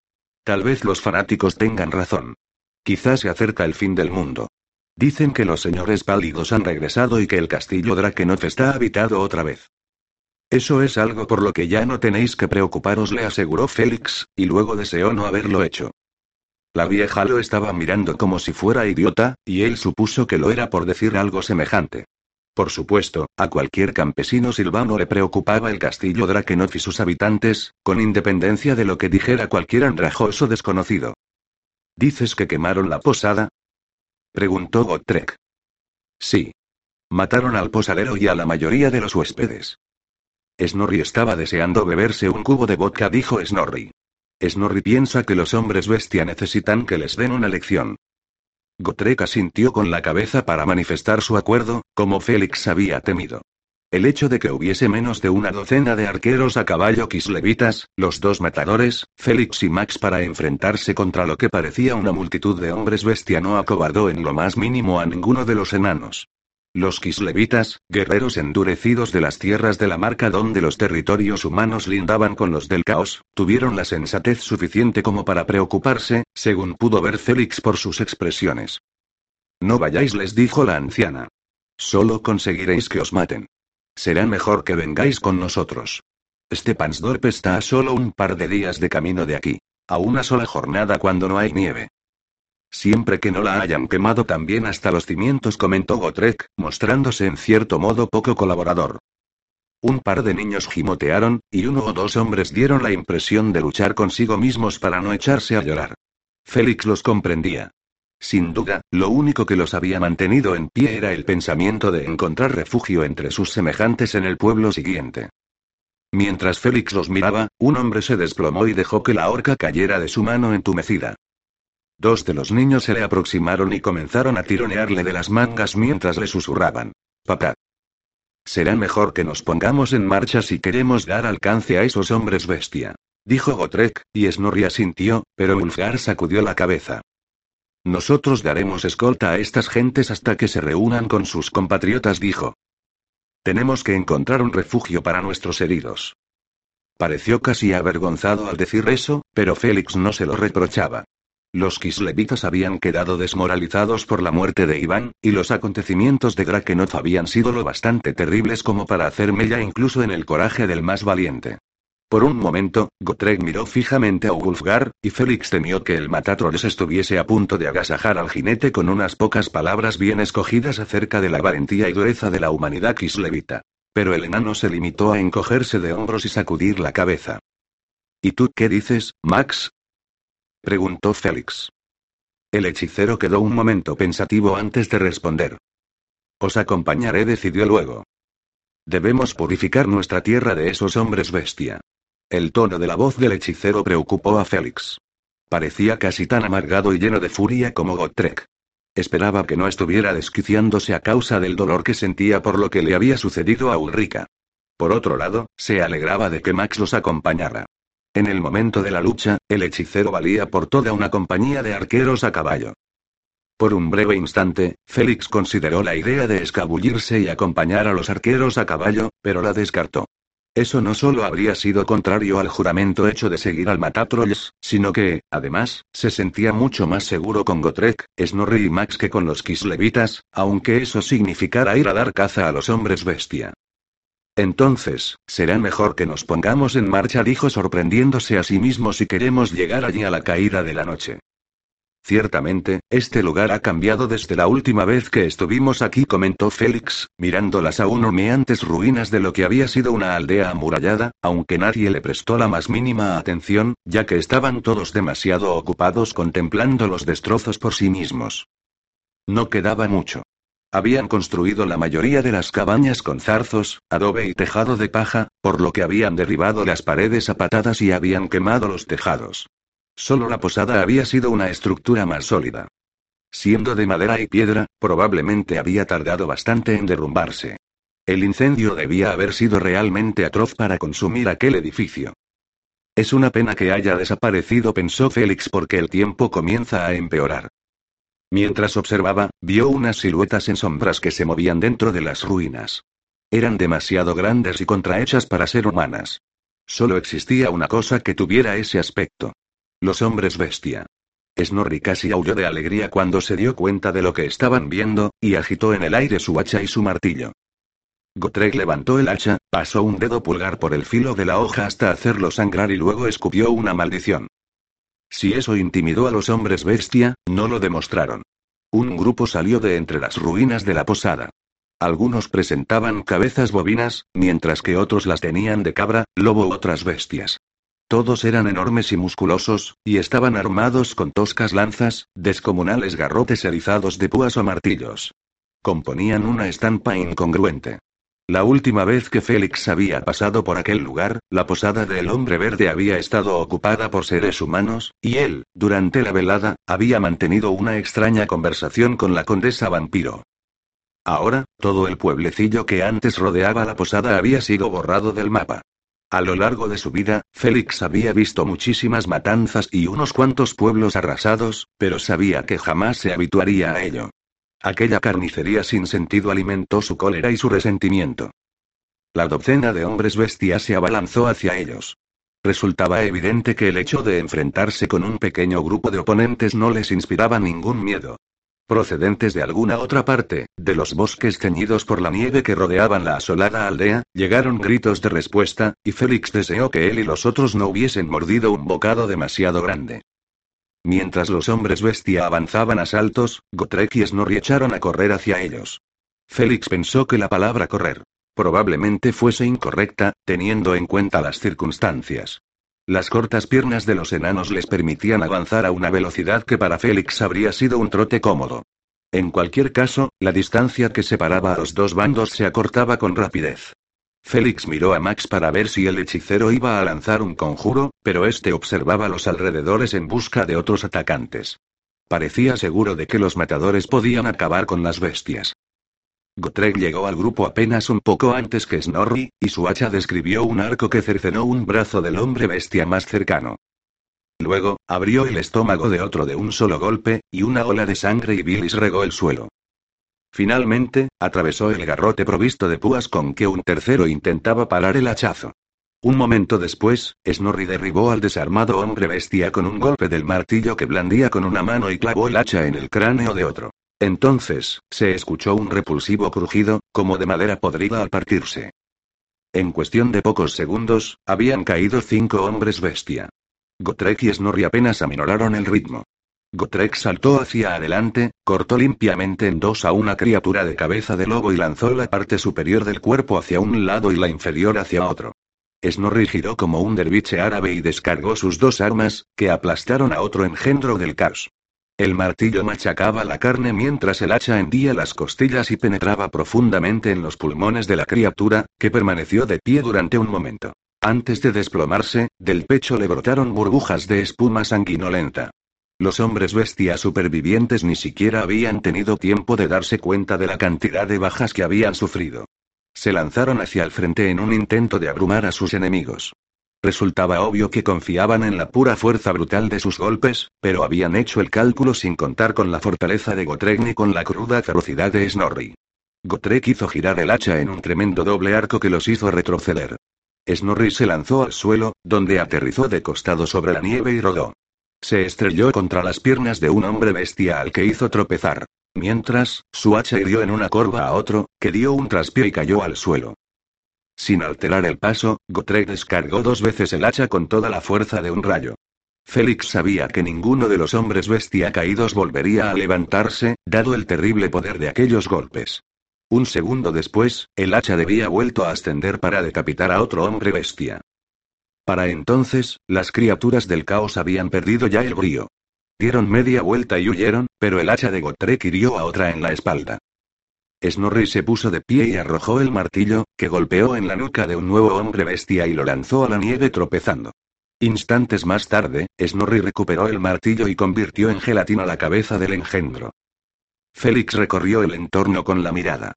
Tal vez los fanáticos tengan razón. Quizás se acerca el fin del mundo. Dicen que los señores pálidos han regresado y que el castillo Drakenov está habitado otra vez. Eso es algo por lo que ya no tenéis que preocuparos, le aseguró Félix, y luego deseó no haberlo hecho. La vieja lo estaba mirando como si fuera idiota, y él supuso que lo era por decir algo semejante. Por supuesto, a cualquier campesino silvano le preocupaba el castillo Drakenov y sus habitantes, con independencia de lo que dijera cualquier andrajoso desconocido. ¿Dices que quemaron la posada? preguntó Gotrek. Sí. Mataron al posadero y a la mayoría de los huéspedes. Snorri estaba deseando beberse un cubo de vodka, dijo Snorri. Snorri piensa que los hombres bestia necesitan que les den una lección. Gotrek asintió con la cabeza para manifestar su acuerdo, como Félix había temido. El hecho de que hubiese menos de una docena de arqueros a caballo kislevitas, los dos matadores, Félix y Max para enfrentarse contra lo que parecía una multitud de hombres bestia no acobardó en lo más mínimo a ninguno de los enanos. Los kislevitas, guerreros endurecidos de las tierras de la marca donde los territorios humanos lindaban con los del caos, tuvieron la sensatez suficiente como para preocuparse, según pudo ver Félix por sus expresiones. No vayáis, les dijo la anciana. Solo conseguiréis que os maten. Será mejor que vengáis con nosotros. Stepansdorp está a solo un par de días de camino de aquí. A una sola jornada cuando no hay nieve. Siempre que no la hayan quemado también hasta los cimientos, comentó Gotrek, mostrándose en cierto modo poco colaborador. Un par de niños gimotearon, y uno o dos hombres dieron la impresión de luchar consigo mismos para no echarse a llorar. Félix los comprendía. Sin duda, lo único que los había mantenido en pie era el pensamiento de encontrar refugio entre sus semejantes en el pueblo siguiente. Mientras Félix los miraba, un hombre se desplomó y dejó que la horca cayera de su mano entumecida. Dos de los niños se le aproximaron y comenzaron a tironearle de las mangas mientras le susurraban. Papá. Será mejor que nos pongamos en marcha si queremos dar alcance a esos hombres bestia. Dijo Gotrek, y Snorri asintió, pero Ulfgar sacudió la cabeza. Nosotros daremos escolta a estas gentes hasta que se reúnan con sus compatriotas, dijo. Tenemos que encontrar un refugio para nuestros heridos. Pareció casi avergonzado al decir eso, pero Félix no se lo reprochaba. Los kislevitas habían quedado desmoralizados por la muerte de Iván, y los acontecimientos de Drakenov habían sido lo bastante terribles como para hacer mella incluso en el coraje del más valiente. Por un momento, Gotrek miró fijamente a Ulfgar, y Félix temió que el Matatroles estuviese a punto de agasajar al jinete con unas pocas palabras bien escogidas acerca de la valentía y dureza de la humanidad kislevita. Pero el enano se limitó a encogerse de hombros y sacudir la cabeza. ¿Y tú qué dices, Max? Preguntó Félix. El hechicero quedó un momento pensativo antes de responder. Os acompañaré, decidió luego. Debemos purificar nuestra tierra de esos hombres bestia. El tono de la voz del hechicero preocupó a Félix. Parecía casi tan amargado y lleno de furia como Gotrek. Esperaba que no estuviera desquiciándose a causa del dolor que sentía por lo que le había sucedido a Ulrika. Por otro lado, se alegraba de que Max los acompañara. En el momento de la lucha, el hechicero valía por toda una compañía de arqueros a caballo. Por un breve instante, Félix consideró la idea de escabullirse y acompañar a los arqueros a caballo, pero la descartó. Eso no solo habría sido contrario al juramento hecho de seguir al Matatrolls, sino que, además, se sentía mucho más seguro con Gotrek, Snorri y Max que con los Kislevitas, aunque eso significara ir a dar caza a los hombres bestia. Entonces, será mejor que nos pongamos en marcha, dijo sorprendiéndose a sí mismo si queremos llegar allí a la caída de la noche. Ciertamente, este lugar ha cambiado desde la última vez que estuvimos aquí, comentó Félix, mirando las aún humeantes ruinas de lo que había sido una aldea amurallada, aunque nadie le prestó la más mínima atención, ya que estaban todos demasiado ocupados contemplando los destrozos por sí mismos. No quedaba mucho. Habían construido la mayoría de las cabañas con zarzos, adobe y tejado de paja, por lo que habían derribado las paredes a patadas y habían quemado los tejados. Solo la posada había sido una estructura más sólida. Siendo de madera y piedra, probablemente había tardado bastante en derrumbarse. El incendio debía haber sido realmente atroz para consumir aquel edificio. Es una pena que haya desaparecido, pensó Félix, porque el tiempo comienza a empeorar. Mientras observaba, vio unas siluetas en sombras que se movían dentro de las ruinas. Eran demasiado grandes y contrahechas para ser humanas. Solo existía una cosa que tuviera ese aspecto. Los hombres bestia. Snorri casi aulló de alegría cuando se dio cuenta de lo que estaban viendo, y agitó en el aire su hacha y su martillo. Gotrek levantó el hacha, pasó un dedo pulgar por el filo de la hoja hasta hacerlo sangrar y luego escupió una maldición. Si eso intimidó a los hombres bestia, no lo demostraron. Un grupo salió de entre las ruinas de la posada. Algunos presentaban cabezas bovinas, mientras que otros las tenían de cabra, lobo u otras bestias. Todos eran enormes y musculosos, y estaban armados con toscas lanzas, descomunales garrotes erizados de púas o martillos. Componían una estampa incongruente. La última vez que Félix había pasado por aquel lugar, la posada del hombre verde había estado ocupada por seres humanos, y él, durante la velada, había mantenido una extraña conversación con la condesa vampiro. Ahora, todo el pueblecillo que antes rodeaba la posada había sido borrado del mapa. A lo largo de su vida, Félix había visto muchísimas matanzas y unos cuantos pueblos arrasados, pero sabía que jamás se habituaría a ello. Aquella carnicería sin sentido alimentó su cólera y su resentimiento. La docena de hombres bestias se abalanzó hacia ellos. Resultaba evidente que el hecho de enfrentarse con un pequeño grupo de oponentes no les inspiraba ningún miedo. Procedentes de alguna otra parte, de los bosques ceñidos por la nieve que rodeaban la asolada aldea, llegaron gritos de respuesta, y Félix deseó que él y los otros no hubiesen mordido un bocado demasiado grande. Mientras los hombres bestia avanzaban a saltos, Gotrek y Snorri echaron a correr hacia ellos. Félix pensó que la palabra correr Probablemente fuese incorrecta, teniendo en cuenta las circunstancias. Las cortas piernas de los enanos les permitían avanzar a una velocidad que para Félix habría sido un trote cómodo. En cualquier caso, la distancia que separaba a los dos bandos se acortaba con rapidez. Félix miró a Max para ver si el hechicero iba a lanzar un conjuro, pero este observaba los alrededores en busca de otros atacantes. Parecía seguro de que los matadores podían acabar con las bestias. Gotrek llegó al grupo apenas un poco antes que Snorri, y su hacha describió un arco que cercenó un brazo del hombre bestia más cercano. Luego, abrió el estómago de otro de un solo golpe, y una ola de sangre y bilis regó el suelo. Finalmente, atravesó el garrote provisto de púas con que un tercero intentaba parar el hachazo. Un momento después, Snorri derribó al desarmado hombre bestia con un golpe del martillo que blandía con una mano y clavó el hacha en el cráneo de otro. Entonces, se escuchó un repulsivo crujido, como de madera podrida al partirse. En cuestión de pocos segundos, habían caído cinco hombres bestia. Gotrek y Snorri apenas aminoraron el ritmo. Gotrek saltó hacia adelante, cortó limpiamente en dos a una criatura de cabeza de lobo y lanzó la parte superior del cuerpo hacia un lado y la inferior hacia otro. Snorri giró como un derviche árabe y descargó sus dos armas, que aplastaron a otro engendro del caos. El martillo machacaba la carne mientras el hacha hendía las costillas y penetraba profundamente en los pulmones de la criatura, que permaneció de pie durante un momento. Antes de desplomarse, del pecho le brotaron burbujas de espuma sanguinolenta. Los hombres bestias supervivientes ni siquiera habían tenido tiempo de darse cuenta de la cantidad de bajas que habían sufrido. Se lanzaron hacia el frente en un intento de abrumar a sus enemigos. Resultaba obvio que confiaban en la pura fuerza brutal de sus golpes, pero habían hecho el cálculo sin contar con la fortaleza de Gotrek ni con la cruda ferocidad de Snorri. Gotrek hizo girar el hacha en un tremendo doble arco que los hizo retroceder. Snorri se lanzó al suelo, donde aterrizó de costado sobre la nieve y rodó. Se estrelló contra las piernas de un hombre bestia al que hizo tropezar. Mientras, su hacha hirió en una corva a otro, que dio un traspié y cayó al suelo. Sin alterar el paso, Gotrek descargó dos veces el hacha con toda la fuerza de un rayo. Félix sabía que ninguno de los hombres bestia caídos volvería a levantarse, dado el terrible poder de aquellos golpes. Un segundo después, el hacha debía vuelto a ascender para decapitar a otro hombre bestia. Para entonces, las criaturas del caos habían perdido ya el brío. Dieron media vuelta y huyeron, pero el hacha de Gotrek hirió a otra en la espalda. Snorri se puso de pie y arrojó el martillo, que golpeó en la nuca de un nuevo hombre bestia y lo lanzó a la nieve tropezando. Instantes más tarde, Snorri recuperó el martillo y convirtió en gelatina la cabeza del engendro. Félix recorrió el entorno con la mirada.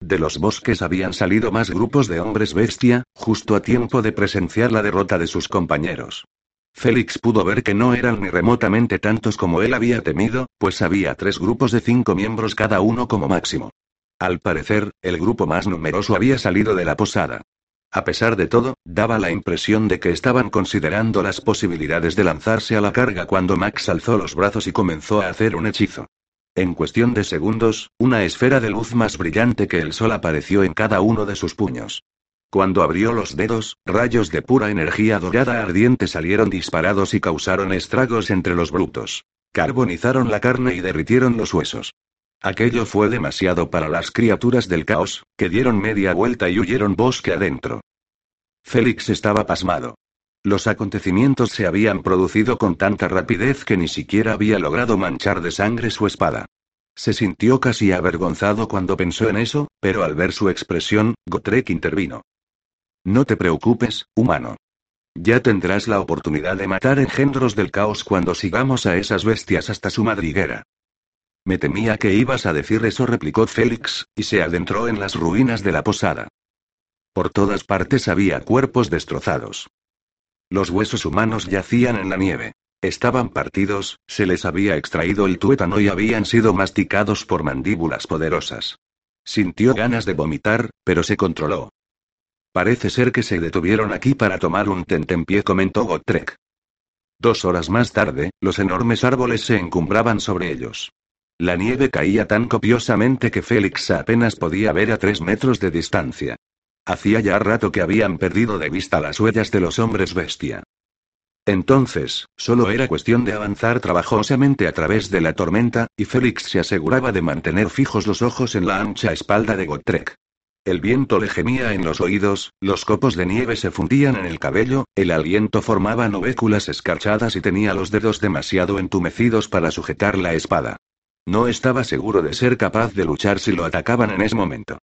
De los bosques habían salido más grupos de hombres bestia, justo a tiempo de presenciar la derrota de sus compañeros. Félix pudo ver que no eran ni remotamente tantos como él había temido, pues había tres grupos de cinco miembros cada uno como máximo. Al parecer, el grupo más numeroso había salido de la posada. A pesar de todo, daba la impresión de que estaban considerando las posibilidades de lanzarse a la carga cuando Max alzó los brazos y comenzó a hacer un hechizo. En cuestión de segundos, una esfera de luz más brillante que el sol apareció en cada uno de sus puños. Cuando abrió los dedos, rayos de pura energía dorada ardiente salieron disparados y causaron estragos entre los brutos. Carbonizaron la carne y derritieron los huesos. Aquello fue demasiado para las criaturas del caos, que dieron media vuelta y huyeron bosque adentro. Félix estaba pasmado. Los acontecimientos se habían producido con tanta rapidez que ni siquiera había logrado manchar de sangre su espada. Se sintió casi avergonzado cuando pensó en eso, pero al ver su expresión, Gotrek intervino. No te preocupes, humano. Ya tendrás la oportunidad de matar engendros del caos cuando sigamos a esas bestias hasta su madriguera. Me temía que ibas a decir eso, replicó Félix, y se adentró en las ruinas de la posada. Por todas partes había cuerpos destrozados. Los huesos humanos yacían en la nieve. Estaban partidos, se les había extraído el tuétano y habían sido masticados por mandíbulas poderosas. Sintió ganas de vomitar, pero se controló. Parece ser que se detuvieron aquí para tomar un tentempié, comentó Gotrek. Dos horas más tarde, los enormes árboles se encumbraban sobre ellos. La nieve caía tan copiosamente que Félix apenas podía ver a tres metros de distancia. Hacía ya rato que habían perdido de vista las huellas de los hombres bestia. Entonces, solo era cuestión de avanzar trabajosamente a través de la tormenta, y Félix se aseguraba de mantener fijos los ojos en la ancha espalda de Gotrek. El viento le gemía en los oídos, los copos de nieve se fundían en el cabello, el aliento formaba novéculas escarchadas y tenía los dedos demasiado entumecidos para sujetar la espada. No estaba seguro de ser capaz de luchar si lo atacaban en ese momento.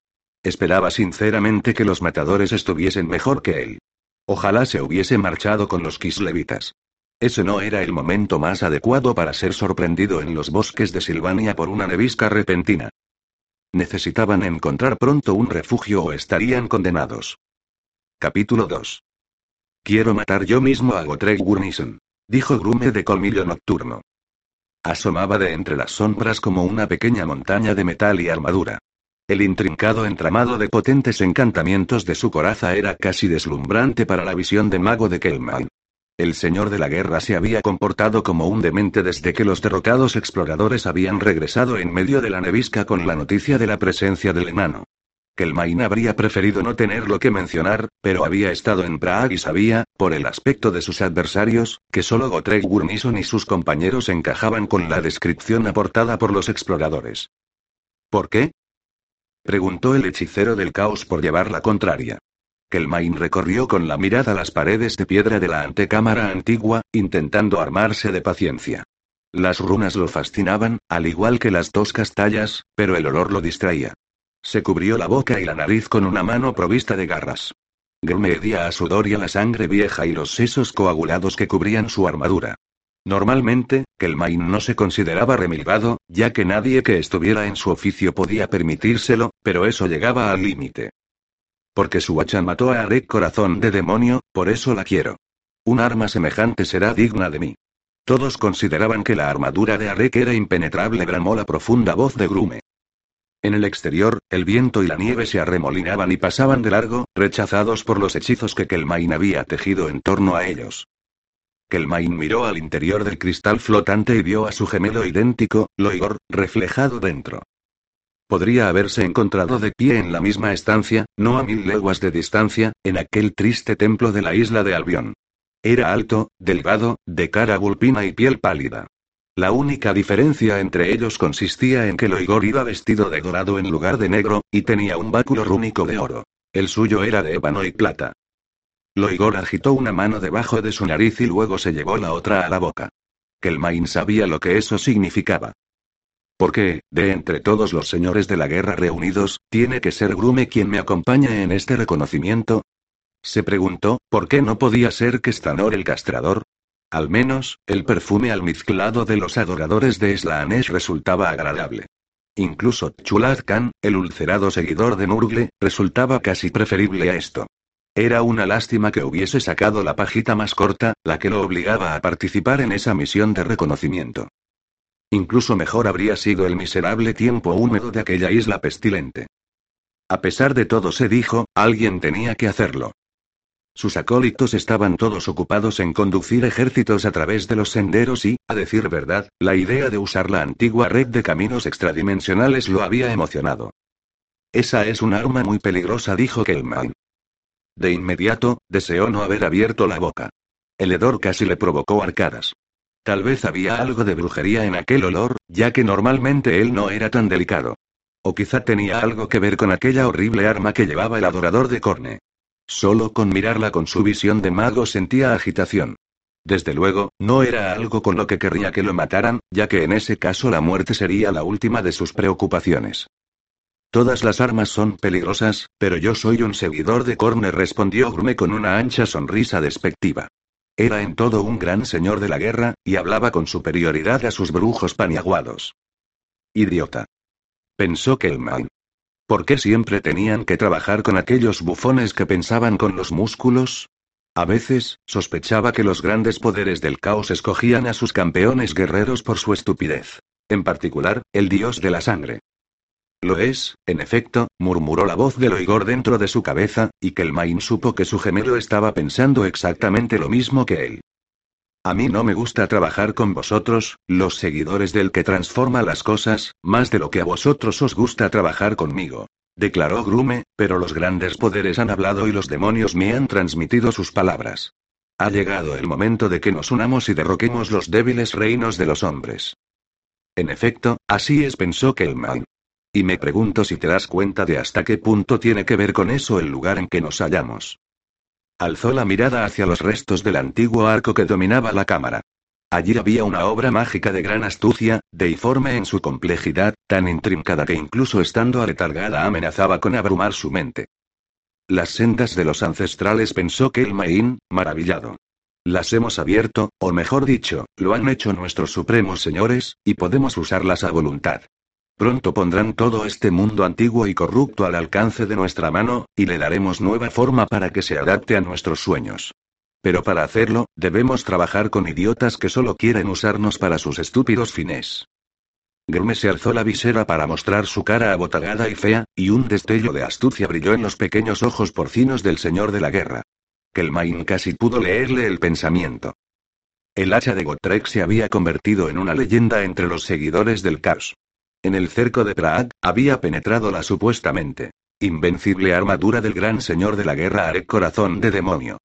Esperaba sinceramente que los matadores estuviesen mejor que él. Ojalá se hubiese marchado con los kislevitas. Ese no era el momento más adecuado para ser sorprendido en los bosques de Silvania por una nevisca repentina. Necesitaban encontrar pronto un refugio o estarían condenados. Capítulo 2. Quiero matar yo mismo a Gotrek Gurnison, dijo Grume de colmillo nocturno. Asomaba de entre las sombras como una pequeña montaña de metal y armadura. El intrincado entramado de potentes encantamientos de su coraza era casi deslumbrante para la visión de mago de Kelman. El señor de la guerra se había comportado como un demente desde que los derrotados exploradores habían regresado en medio de la nevisca con la noticia de la presencia del enano. Kelmain habría preferido no tenerlo que mencionar, pero había estado en Prague y sabía, por el aspecto de sus adversarios, que solo Gotrek Gurnison y sus compañeros encajaban con la descripción aportada por los exploradores. ¿Por qué? Preguntó el hechicero del caos por llevar la contraria. Kelmain recorrió con la mirada las paredes de piedra de la antecámara antigua, intentando armarse de paciencia. Las runas lo fascinaban, al igual que las dos castallas, pero el olor lo distraía. Se cubrió la boca y la nariz con una mano provista de garras. Grume a sudor y a la sangre vieja y los sesos coagulados que cubrían su armadura. Normalmente, Kelmain no se consideraba remilgado, ya que nadie que estuviera en su oficio podía permitírselo, pero eso llegaba al límite. Porque su hacha mató a Arek corazón de demonio, por eso la quiero. Un arma semejante será digna de mí. Todos consideraban que la armadura de Arek era impenetrable, bramó la profunda voz de Grume. En el exterior, el viento y la nieve se arremolinaban y pasaban de largo, rechazados por los hechizos que Kelmain había tejido en torno a ellos. Kelmain miró al interior del cristal flotante y vio a su gemelo idéntico, Loigor, reflejado dentro. Podría haberse encontrado de pie en la misma estancia, no a mil leguas de distancia, en aquel triste templo de la isla de Albión. Era alto, delgado, de cara vulpina y piel pálida. La única diferencia entre ellos consistía en que Loigor iba vestido de dorado en lugar de negro, y tenía un báculo rúnico de oro. El suyo era de ébano y plata. Loigor agitó una mano debajo de su nariz y luego se llevó la otra a la boca. Kelmain sabía lo que eso significaba. Porque, de entre todos los señores de la guerra reunidos, tiene que ser Grume quien me acompañe en este reconocimiento. Se preguntó, ¿por qué no podía ser Kestanor el castrador? Al menos, el perfume almizclado de los adoradores de Slaanesh resultaba agradable. Incluso Chulad Khan, el ulcerado seguidor de Nurgle, resultaba casi preferible a esto. Era una lástima que hubiese sacado la pajita más corta, la que lo obligaba a participar en esa misión de reconocimiento. Incluso mejor habría sido el miserable tiempo húmedo de aquella isla pestilente. A pesar de todo se dijo, alguien tenía que hacerlo. Sus acólitos estaban todos ocupados en conducir ejércitos a través de los senderos y, a decir verdad, la idea de usar la antigua red de caminos extradimensionales lo había emocionado. Esa es un arma muy peligrosa, dijo Kelman. De inmediato, deseó no haber abierto la boca. El hedor casi le provocó arcadas. Tal vez había algo de brujería en aquel olor, ya que normalmente él no era tan delicado. O quizá tenía algo que ver con aquella horrible arma que llevaba el adorador de Corne. Solo con mirarla con su visión de mago sentía agitación. Desde luego, no era algo con lo que querría que lo mataran, ya que en ese caso la muerte sería la última de sus preocupaciones. Todas las armas son peligrosas, pero yo soy un seguidor de Corne, respondió Grume con una ancha sonrisa despectiva. Era en todo un gran señor de la guerra, y hablaba con superioridad a sus brujos paniaguados. Idiota. Pensó Kelman. ¿Por qué siempre tenían que trabajar con aquellos bufones que pensaban con los músculos? A veces, sospechaba que los grandes poderes del caos escogían a sus campeones guerreros por su estupidez. En particular, el dios de la sangre. Lo es, en efecto, murmuró la voz de Loigor dentro de su cabeza, y Kelmain supo que su gemelo estaba pensando exactamente lo mismo que él. A mí no me gusta trabajar con vosotros, los seguidores del que transforma las cosas, más de lo que a vosotros os gusta trabajar conmigo. Declaró Grume, pero los grandes poderes han hablado y los demonios me han transmitido sus palabras. Ha llegado el momento de que nos unamos y derroquemos los débiles reinos de los hombres. En efecto, así es, pensó Kelman. Y me pregunto si te das cuenta de hasta qué punto tiene que ver con eso el lugar en que nos hallamos. Alzó la mirada hacia los restos del antiguo arco que dominaba la cámara. Allí había una obra mágica de gran astucia, deiforme en su complejidad, tan intrincada que incluso estando aletargada amenazaba con abrumar su mente. Las sendas de los ancestrales pensó que el Maín, maravillado. Las hemos abierto, o mejor dicho, lo han hecho nuestros supremos señores, y podemos usarlas a voluntad. Pronto pondrán todo este mundo antiguo y corrupto al alcance de nuestra mano, y le daremos nueva forma para que se adapte a nuestros sueños. Pero para hacerlo, debemos trabajar con idiotas que solo quieren usarnos para sus estúpidos fines. Grume se alzó la visera para mostrar su cara abotagada y fea, y un destello de astucia brilló en los pequeños ojos porcinos del señor de la guerra. Kelmain casi pudo leerle el pensamiento. El hacha de Gotrek se había convertido en una leyenda entre los seguidores del caos. En el cerco de Praag, había penetrado la supuestamente invencible armadura del gran señor de la guerra Arek Corazón de Demonio.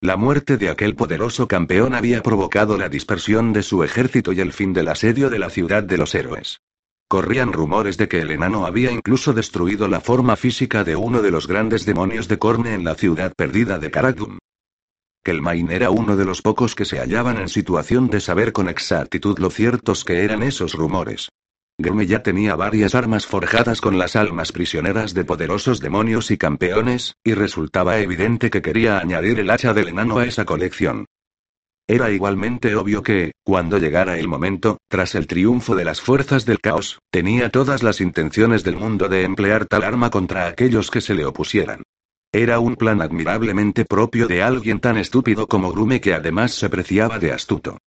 La muerte de aquel poderoso campeón había provocado la dispersión de su ejército y el fin del asedio de la ciudad de los héroes. Corrían rumores de que el enano había incluso destruido la forma física de uno de los grandes demonios de Corne en la ciudad perdida de Karakdum. Kelmain era uno de los pocos que se hallaban en situación de saber con exactitud lo ciertos que eran esos rumores. Grume ya tenía varias armas forjadas con las almas prisioneras de poderosos demonios y campeones, y resultaba evidente que quería añadir el hacha del enano a esa colección. Era igualmente obvio que, cuando llegara el momento, tras el triunfo de las fuerzas del caos, tenía todas las intenciones del mundo de emplear tal arma contra aquellos que se le opusieran. Era un plan admirablemente propio de alguien tan estúpido como Grume que además se preciaba de astuto.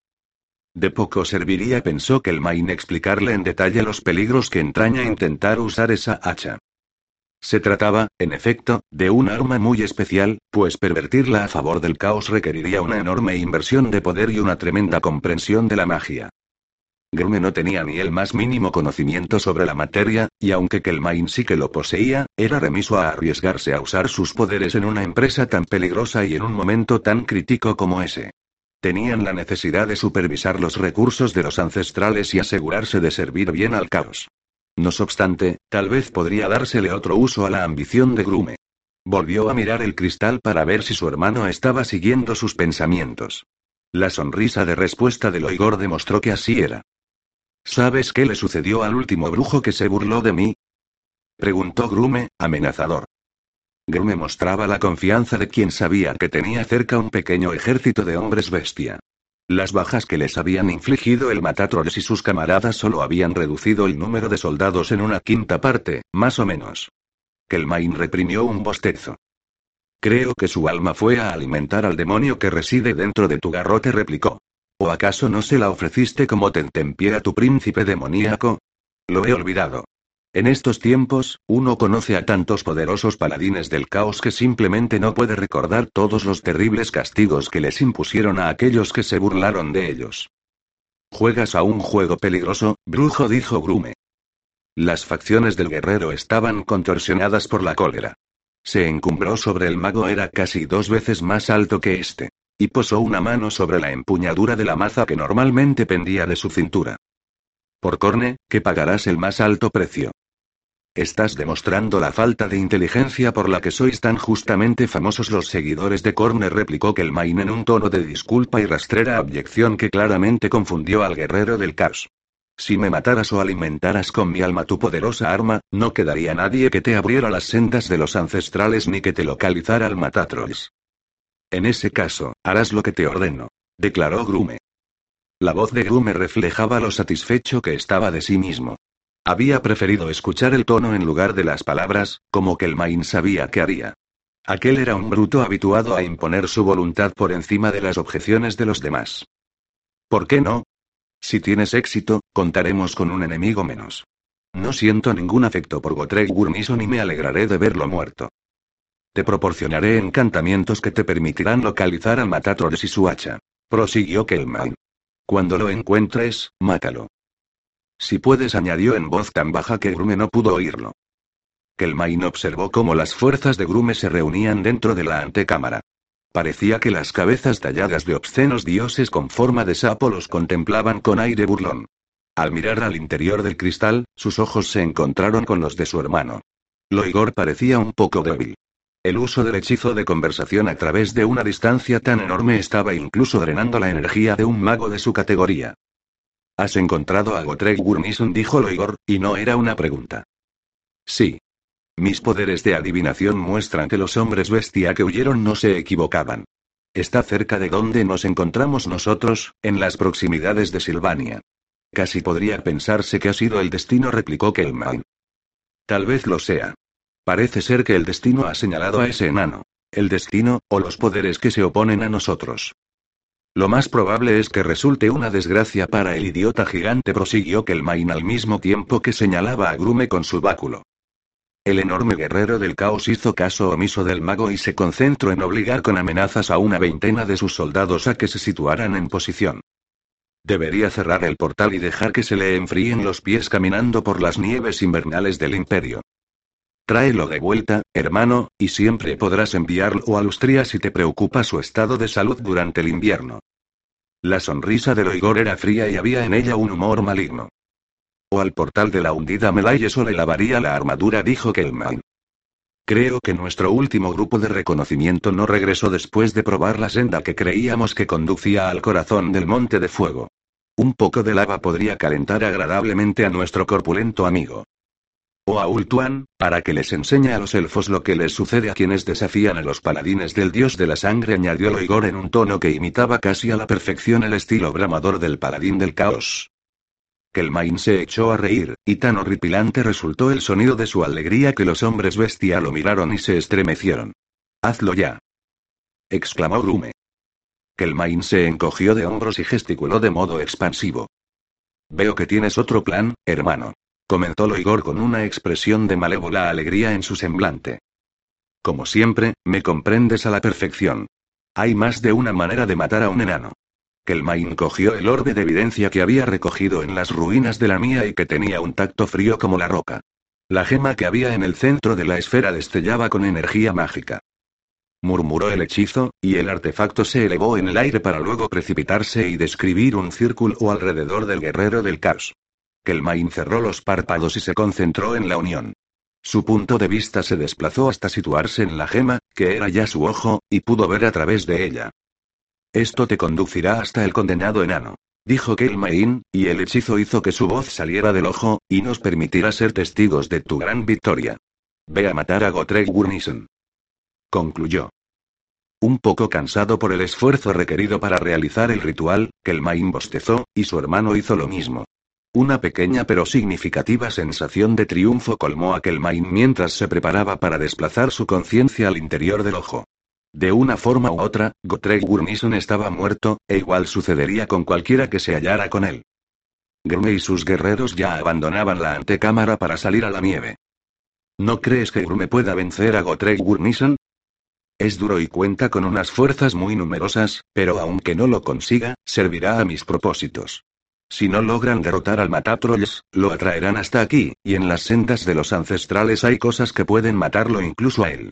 De poco serviría, pensó que el Main explicarle en detalle los peligros que entraña intentar usar esa hacha. Se trataba, en efecto, de un arma muy especial, pues pervertirla a favor del caos requeriría una enorme inversión de poder y una tremenda comprensión de la magia. Grume no tenía ni el más mínimo conocimiento sobre la materia, y aunque Kelmain sí que lo poseía, era remiso a arriesgarse a usar sus poderes en una empresa tan peligrosa y en un momento tan crítico como ese. Tenían la necesidad de supervisar los recursos de los ancestrales y asegurarse de servir bien al caos. No obstante, tal vez podría dársele otro uso a la ambición de Grume. Volvió a mirar el cristal para ver si su hermano estaba siguiendo sus pensamientos. La sonrisa de respuesta de Loigor demostró que así era. ¿Sabes qué le sucedió al último brujo que se burló de mí? preguntó Grume, amenazador. Grume mostraba la confianza de quien sabía que tenía cerca un pequeño ejército de hombres bestia. Las bajas que les habían infligido el Matatrolls y sus camaradas solo habían reducido el número de soldados en una quinta parte, más o menos. Kelmain reprimió un bostezo. Creo que su alma fue a alimentar al demonio que reside dentro de tu garrote, replicó. ¿O acaso no se la ofreciste como tentempié a tu príncipe demoníaco? Lo he olvidado. En estos tiempos, uno conoce a tantos poderosos paladines del caos que simplemente no puede recordar todos los terribles castigos que les impusieron a aquellos que se burlaron de ellos. Juegas a un juego peligroso, brujo, dijo Grume. Las facciones del guerrero estaban contorsionadas por la cólera. Se encumbró sobre el mago, era casi dos veces más alto que este. Y posó una mano sobre la empuñadura de la maza que normalmente pendía de su cintura. Por Corne, que pagarás el más alto precio. Estás demostrando la falta de inteligencia por la que sois tan justamente famosos los seguidores de Corne, replicó Kelmain en un tono de disculpa y rastrera abyección que claramente confundió al guerrero del caos. Si me mataras o alimentaras con mi alma tu poderosa arma, no quedaría nadie que te abriera las sendas de los ancestrales ni que te localizara al Matatrolls. En ese caso, harás lo que te ordeno, declaró Grume. La voz de Grume reflejaba lo satisfecho que estaba de sí mismo. Había preferido escuchar el tono en lugar de las palabras, como que el Main sabía que haría. Aquel era un bruto habituado a imponer su voluntad por encima de las objeciones de los demás. ¿Por qué no? Si tienes éxito, contaremos con un enemigo menos. No siento ningún afecto por Gotrek Gurnison y me alegraré de verlo muerto. Te proporcionaré encantamientos que te permitirán localizar al Matatrolls y su hacha. Prosiguió Kelman. Cuando lo encuentres, mátalo. Si puedes, añadió en voz tan baja que Grume no pudo oírlo. Kelmain observó cómo las fuerzas de Grume se reunían dentro de la antecámara. Parecía que las cabezas talladas de obscenos dioses con forma de sapo los contemplaban con aire burlón. Al mirar al interior del cristal, sus ojos se encontraron con los de su hermano. Loigor parecía un poco débil. El uso del hechizo de conversación a través de una distancia tan enorme estaba incluso drenando la energía de un mago de su categoría. Has encontrado a Gotrek Gurnison, dijo Loigor, y no era una pregunta. Sí. Mis poderes de adivinación muestran que los hombres bestia que huyeron no se equivocaban. Está cerca de donde nos encontramos nosotros, en las proximidades de Silvania. Casi podría pensarse que ha sido el destino, replicó Kelman. Tal vez lo sea. Parece ser que el destino ha señalado a ese enano. El destino, o los poderes que se oponen a nosotros. Lo más probable es que resulte una desgracia para el idiota gigante, prosiguió Kelmain al mismo tiempo que señalaba a Grume con su báculo. El enorme guerrero del caos hizo caso omiso del mago y se concentró en obligar con amenazas a una veintena de sus soldados a que se situaran en posición. Debería cerrar el portal y dejar que se le enfríen los pies caminando por las nieves invernales del imperio. Tráelo de vuelta, hermano, y siempre podrás enviarlo a Lustria si te preocupa su estado de salud durante el invierno. La sonrisa de Loigor era fría y había en ella un humor maligno. O al portal de la hundida Melay eso le lavaría la armadura, dijo Kelman. Creo que nuestro último grupo de reconocimiento no regresó después de probar la senda que creíamos que conducía al corazón del monte de fuego. Un poco de lava podría calentar agradablemente a nuestro corpulento amigo o a Ultuan, para que les enseñe a los elfos lo que les sucede a quienes desafían a los paladines del dios de la sangre, añadió Loigor en un tono que imitaba casi a la perfección el estilo bramador del paladín del caos. Kelmain se echó a reír, y tan horripilante resultó el sonido de su alegría que los hombres bestia lo miraron y se estremecieron. Hazlo ya. exclamó Grume. Kelmain se encogió de hombros y gesticuló de modo expansivo. Veo que tienes otro plan, hermano comentó Loigor con una expresión de malévola alegría en su semblante. Como siempre, me comprendes a la perfección. Hay más de una manera de matar a un enano. Kelmain cogió el orbe de evidencia que había recogido en las ruinas de la mía y que tenía un tacto frío como la roca. La gema que había en el centro de la esfera destellaba con energía mágica. Murmuró el hechizo, y el artefacto se elevó en el aire para luego precipitarse y describir un círculo alrededor del guerrero del caos. Kelmain cerró los párpados y se concentró en la unión. Su punto de vista se desplazó hasta situarse en la gema, que era ya su ojo, y pudo ver a través de ella. Esto te conducirá hasta el condenado enano. Dijo Kelmain, y el hechizo hizo que su voz saliera del ojo, y nos permitirá ser testigos de tu gran victoria. Ve a matar a Gotrek Gurnison. Concluyó. Un poco cansado por el esfuerzo requerido para realizar el ritual, Kelmain bostezó, y su hermano hizo lo mismo. Una pequeña pero significativa sensación de triunfo colmó a Kelmain mientras se preparaba para desplazar su conciencia al interior del ojo. De una forma u otra, Gotrek Gurnison estaba muerto, e igual sucedería con cualquiera que se hallara con él. Grume y sus guerreros ya abandonaban la antecámara para salir a la nieve. ¿No crees que Grume pueda vencer a Gotrek Gurnison? Es duro y cuenta con unas fuerzas muy numerosas, pero aunque no lo consiga, servirá a mis propósitos. Si no logran derrotar al Matatrolls, lo atraerán hasta aquí, y en las sendas de los ancestrales hay cosas que pueden matarlo incluso a él.